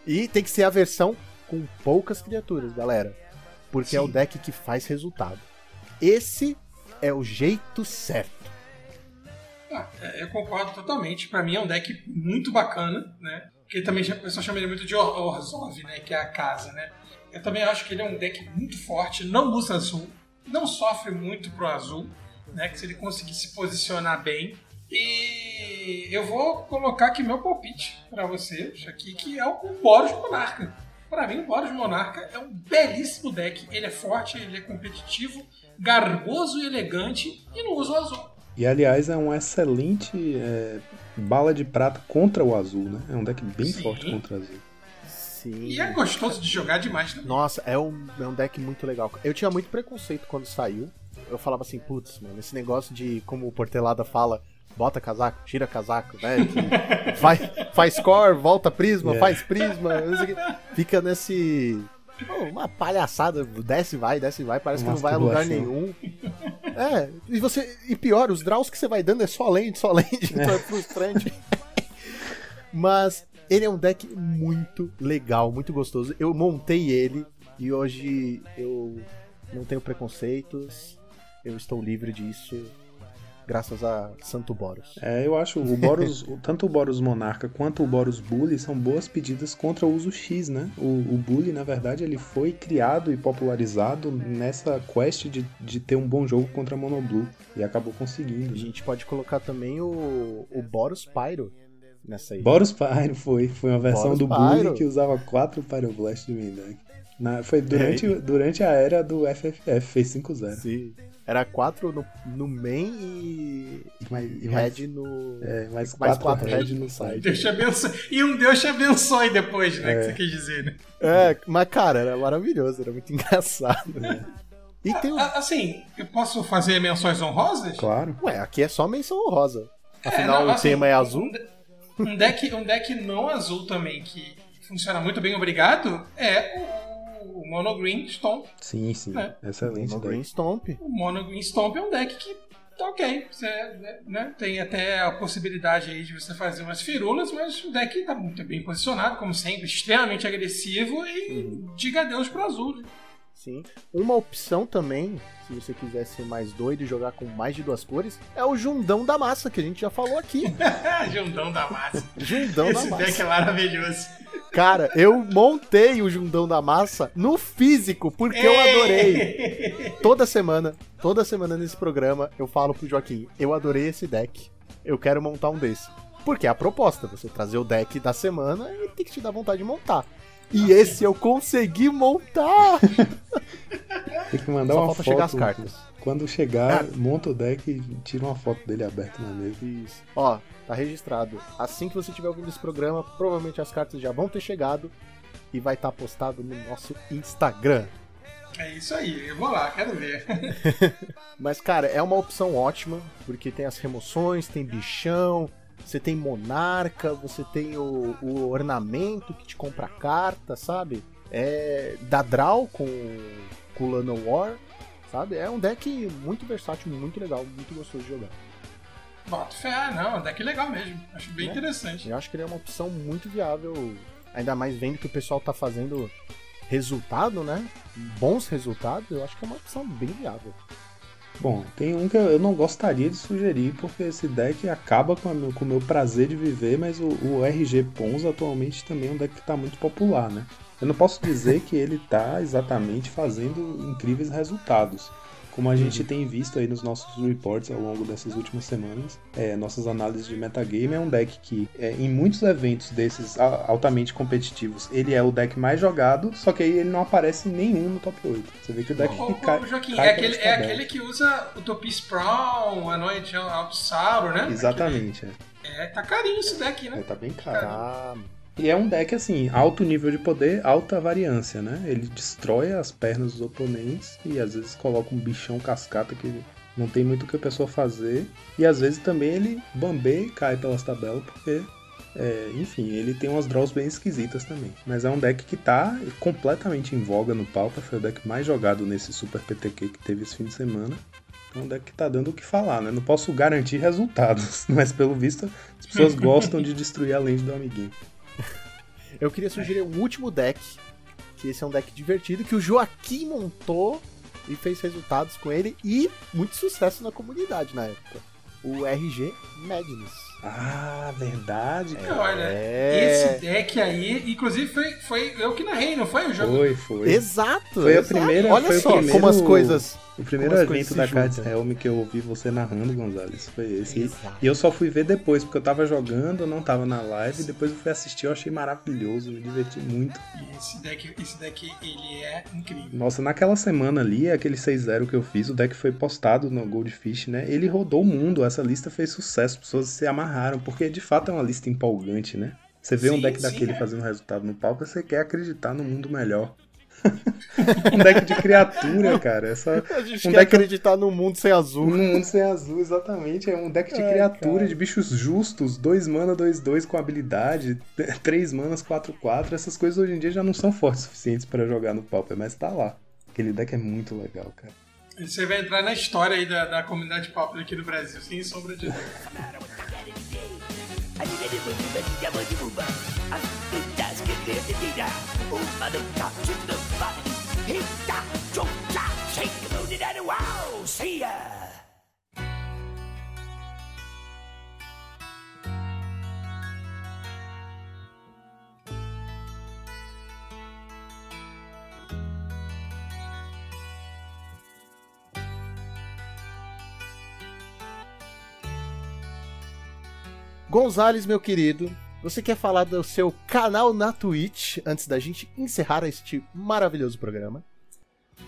e tem que ser a versão com poucas criaturas, galera, porque é o Sim. deck que faz resultado. Esse é o jeito certo. Ah, é, eu concordo totalmente. Pra mim é um deck muito bacana, né? Porque também o pessoal chama ele muito de Or- Orzhov, né? Que é a casa, né? Eu também acho que ele é um deck muito forte, não usa azul, não sofre muito pro azul, né? Que se ele conseguir se posicionar bem. E eu vou colocar aqui meu palpite pra vocês aqui, que é o Boros Monarca. Pra mim, o Boros Monarca é um belíssimo deck. Ele é forte, ele é competitivo, garboso e elegante e não usa o azul. E aliás, é um excelente é, bala de prata contra o azul, né? É um deck bem Sim. forte contra o azul. Sim. E é gostoso de jogar demais também. Nossa, é um, é um deck muito legal. Eu tinha muito preconceito quando saiu. Eu falava assim, putz, mano, esse negócio de, como o Portelada fala, bota casaco, tira casaco, né? (laughs) faz, faz core, volta prisma, É. faz prisma. não sei o quê. Fica nesse. pô, uma palhaçada, desce e vai, desce e vai, parece que não vai a lugar nenhum. (laughs) É, e você. E pior, os draws que você vai dando é só lente, só lente, então é frustrante. Mas ele é um deck muito legal, muito gostoso. Eu montei ele e hoje eu não tenho preconceitos. Eu estou livre disso. Graças a Santo Boros. É, eu acho o Boros, tanto o Boros Monarca quanto o Boros Bully são boas pedidas contra o uso X, né? O, o Bully, na verdade, ele foi criado e popularizado nessa quest de, de ter um bom jogo contra Monoblue e acabou conseguindo. A né? gente pode colocar também o, o Boros Pyro nessa aí. Boros Pyro foi, foi uma versão Boros do Pyro. Bully que usava quatro Pyroblast de main deck. Na- foi durante, durante a era do FFF, fez 5-0. Sim. Era 4 no, no main e, Mais- e mais- red no. É, mais mais 4 quatro red no side. Deus te abençoe. E um Deus te abençoe depois, né? Que você quis dizer, né? É, mas cara, era maravilhoso, era muito (laughs) engraçado. E tem o. A- Assim, eu posso fazer menções honrosas? Claro. Ué, aqui é só menção honrosa. É, Afinal, não, o assim, tema é azul. Um, de- deck, um deck não azul também que funciona muito bem, obrigado, é o, o Mono Green Stomp. Sim, sim. É. Excelente No deck. Green Stomp. O Mono Green Stomp é um deck que tá ok. Você, né, tem até a possibilidade aí de você fazer umas firulas, mas o deck tá muito bem posicionado, como sempre, extremamente agressivo e diga adeus pro azul. né? Sim. Uma opção também, se você quiser ser mais doido e jogar com mais de duas cores, é o Jundão da Massa, que a gente já falou aqui. (laughs) Jundão da massa. Jundão Esse da deck Massa. é maravilhoso. Cara, eu montei o Jundão da Massa no físico, porque eu adorei. (laughs) Toda semana, toda semana nesse programa, eu falo pro Joaquim, eu adorei esse deck. Eu quero montar um desse. Porque é a proposta, você trazer o deck da semana e tem que te dar vontade de montar. E esse eu consegui montar! (laughs) Tem que mandar Só uma falta foto. chegar as cartas. Quando chegar, Ah. monta o deck e tira uma foto dele aberto na mesa. Isso. Ó, tá registrado. Assim que você estiver ouvindo esse programa, provavelmente as cartas já vão ter chegado e vai estar postado no nosso Instagram. É isso aí, eu vou lá, quero ver. (laughs) Mas, cara, é uma opção ótima, porque tem as remoções, tem bichão, você tem monarca, você tem o, o ornamento que te compra carta, sabe? É. Dá draw com, com o Lano War, sabe? É um deck muito versátil, muito legal, muito gostoso de jogar. Boto fé, ah, não, é um deck legal mesmo. Acho bem Né? interessante. Eu acho que ele é uma opção muito viável, ainda mais vendo que o pessoal tá fazendo resultado, né? Bons resultados, eu acho que é uma opção bem viável. Bom, tem um que eu não gostaria de sugerir, porque esse deck acaba com, com o meu prazer de viver, mas o, o RG Pons atualmente também é um deck que está muito popular, né? Eu não posso dizer que ele está exatamente fazendo incríveis resultados. Como a gente tem visto aí nos nossos reports ao longo dessas últimas semanas, é, nossas análises de metagame é um deck que, é, em muitos eventos desses a- altamente competitivos, ele é o deck mais jogado, só que aí ele não aparece em nenhum no top 8. Você vê que o deck Ô, que cai. Joaquim, cai é aquele, é aquele que usa Utopia Sprawl, Anoid Altsauro, né? Exatamente, é. Aquele- É, tá carinho esse deck, É, né? tá bem caro. Tá, E é um deck assim, alto nível de poder, alta variância, né? Ele destrói as pernas dos oponentes e às vezes coloca um bichão cascata que não tem muito o que a pessoa fazer. E às vezes também ele bambeia e cai pelas tabelas, porque, é, enfim, ele tem umas draws bem esquisitas também. Mas é um deck que tá completamente em voga no Pauper, foi o deck mais jogado nesse Super PTQ que teve esse fim de semana. É um deck que tá dando o que falar, né? Não posso garantir resultados, (laughs) mas pelo visto as pessoas gostam de destruir a lente do amiguinho. Eu queria sugerir um último deck, que esse é um deck divertido, que o Joaquim montou e fez resultados com ele e muito sucesso na comunidade na época. O RG Magnus. Ah, verdade, cara. Olha, É. esse deck aí, inclusive foi, foi eu que narrei, não foi o jogo? Foi, foi. Exato! Foi a exato. primeira- Olha só primeiro- como as coisas. O primeiro evento da Cards. Helm que eu ouvi você narrando, Gonzalez, foi esse. E- Exato. E eu só fui ver depois, porque eu tava jogando, eu não tava na live, depois eu fui assistir, eu achei maravilhoso, me diverti muito. E Esse deck, esse deck, ele é incrível. Nossa, naquela semana ali, aquele 6-0 que eu fiz, o deck foi postado no Goldfish, né? Ele rodou o mundo, essa lista fez sucesso, pessoas se amarraram, porque de fato é uma lista empolgante, né? Você vê um Sim, deck sim, daquele é. fazendo resultado no palco, você quer acreditar no mundo melhor. (laughs) um deck de criatura, cara. Essa, A gente um quer deck acreditar no mundo sem azul. No mundo sem azul, exatamente. É um deck de Ai, criatura, cara. de bichos justos, 2 mana, 2-2 com habilidade, (laughs) 3 manas, 4-4. Essas coisas hoje em dia já não são fortes o suficientes pra jogar no Pauper, mas tá lá. Aquele deck é muito legal, cara. E Você vai entrar na história aí da, da comunidade pop aqui do Brasil, sem sombra de dúvida. Gonzales, meu querido, você quer falar do seu canal na Twitch antes da gente encerrar este maravilhoso programa?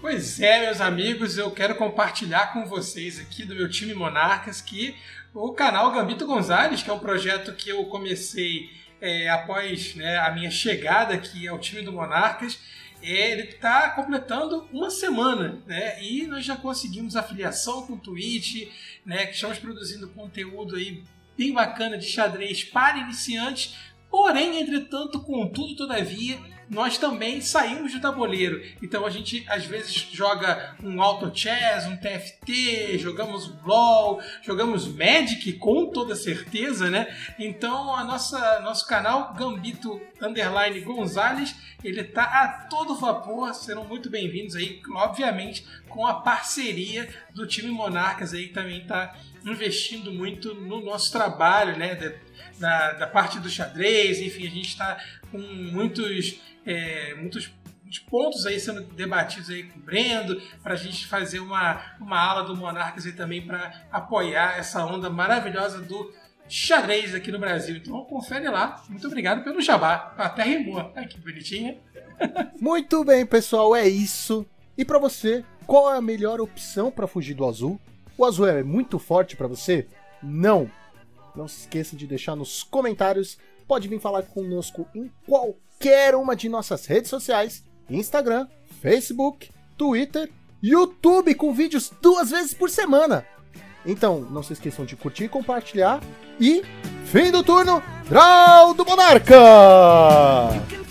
Pois é, meus amigos, eu quero compartilhar com vocês aqui do meu time Monarcas que o canal Gambito Gonzalez, que é um projeto que eu comecei é, após né, a minha chegada aqui ao time do Monarcas, é, ele está completando uma semana, né? E nós já conseguimos afiliação com o Twitch, né? Que estamos produzindo conteúdo aí bem bacana de xadrez para iniciantes. Porém, entretanto, contudo, todavia, nós também saímos do tabuleiro. Então a gente às vezes joga um Auto Chess, um TFT, jogamos LOL, jogamos Magic com toda certeza, né? Então a nossa nosso canal Gambito Underline Gonzalez, ele tá a todo vapor, serão muito bem-vindos aí, obviamente, com a parceria do time Monarcas aí que também tá investindo muito no nosso trabalho, né? Da, da, parte do xadrez, enfim, a gente está com muitos, é, muitos, pontos aí sendo debatidos aí com o Brendo, para a gente fazer uma, uma aula do Monarcas aí também para apoiar essa onda maravilhosa do xadrez aqui no Brasil. Então confere lá. Muito obrigado pelo jabá. Até rimou. Ai, que bonitinha. (laughs) Muito bem, pessoal, é isso. E pra você, qual é a melhor opção pra fugir do azul? O azul é muito forte pra você? Não. Não se esqueça de deixar nos comentários. Pode vir falar conosco em qualquer uma de nossas redes sociais: Instagram, Facebook, Twitter, YouTube, com vídeos duas vezes por semana. Então, não se esqueçam de curtir e compartilhar. E, fim do turno, Draw do Monarca!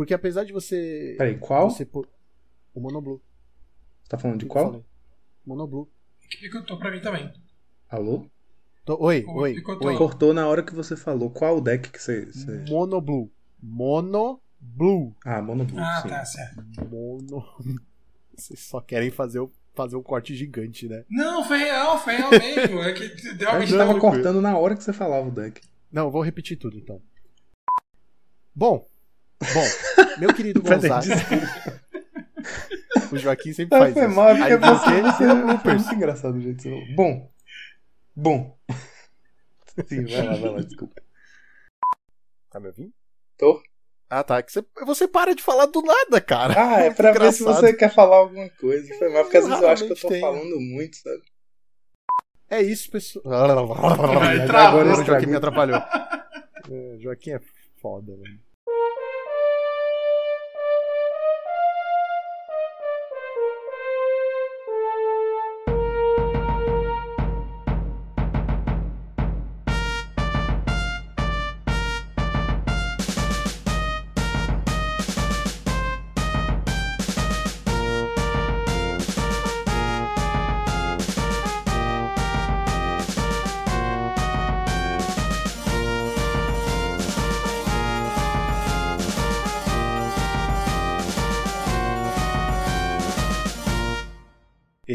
Porque apesar de você. Peraí, qual? Você pô- O Monoblue. Tá falando de qual? Monoblue. Que picotou pra mim também. Alô? Tô- Oi, Ô, oi, picotou. oi. Cortou na hora que você falou. Qual deck que você. você- Monoblue. Monoblue. Ah, Monoblue, Ah, sim. tá, certo. Mono. (laughs) Vocês só querem fazer, o- fazer um corte gigante, né? Não, foi real, foi real mesmo. É que deu uma A gente Não, tava cortando na hora que você falava o deck. Não, eu vou repetir tudo então. Bom, bom, meu querido (laughs) desculpa. O Joaquim sempre faz foi isso. mal, Aí você, bloopers. muito engraçado o jeito que. Bom. Bom. Sim, vai lá, vai lá, desculpa. Tá me ouvindo? Tô. Ah, tá. Que você, você para de falar do nada, cara. Ah, é Muito (laughs) pra ver se você quer falar alguma coisa. Foi mal, porque às vezes eu acho que eu tô tenho. falando muito, sabe? É isso, pessoal. Agora o Joaquim me atrapalhou. (laughs) É, Joaquim é foda, velho.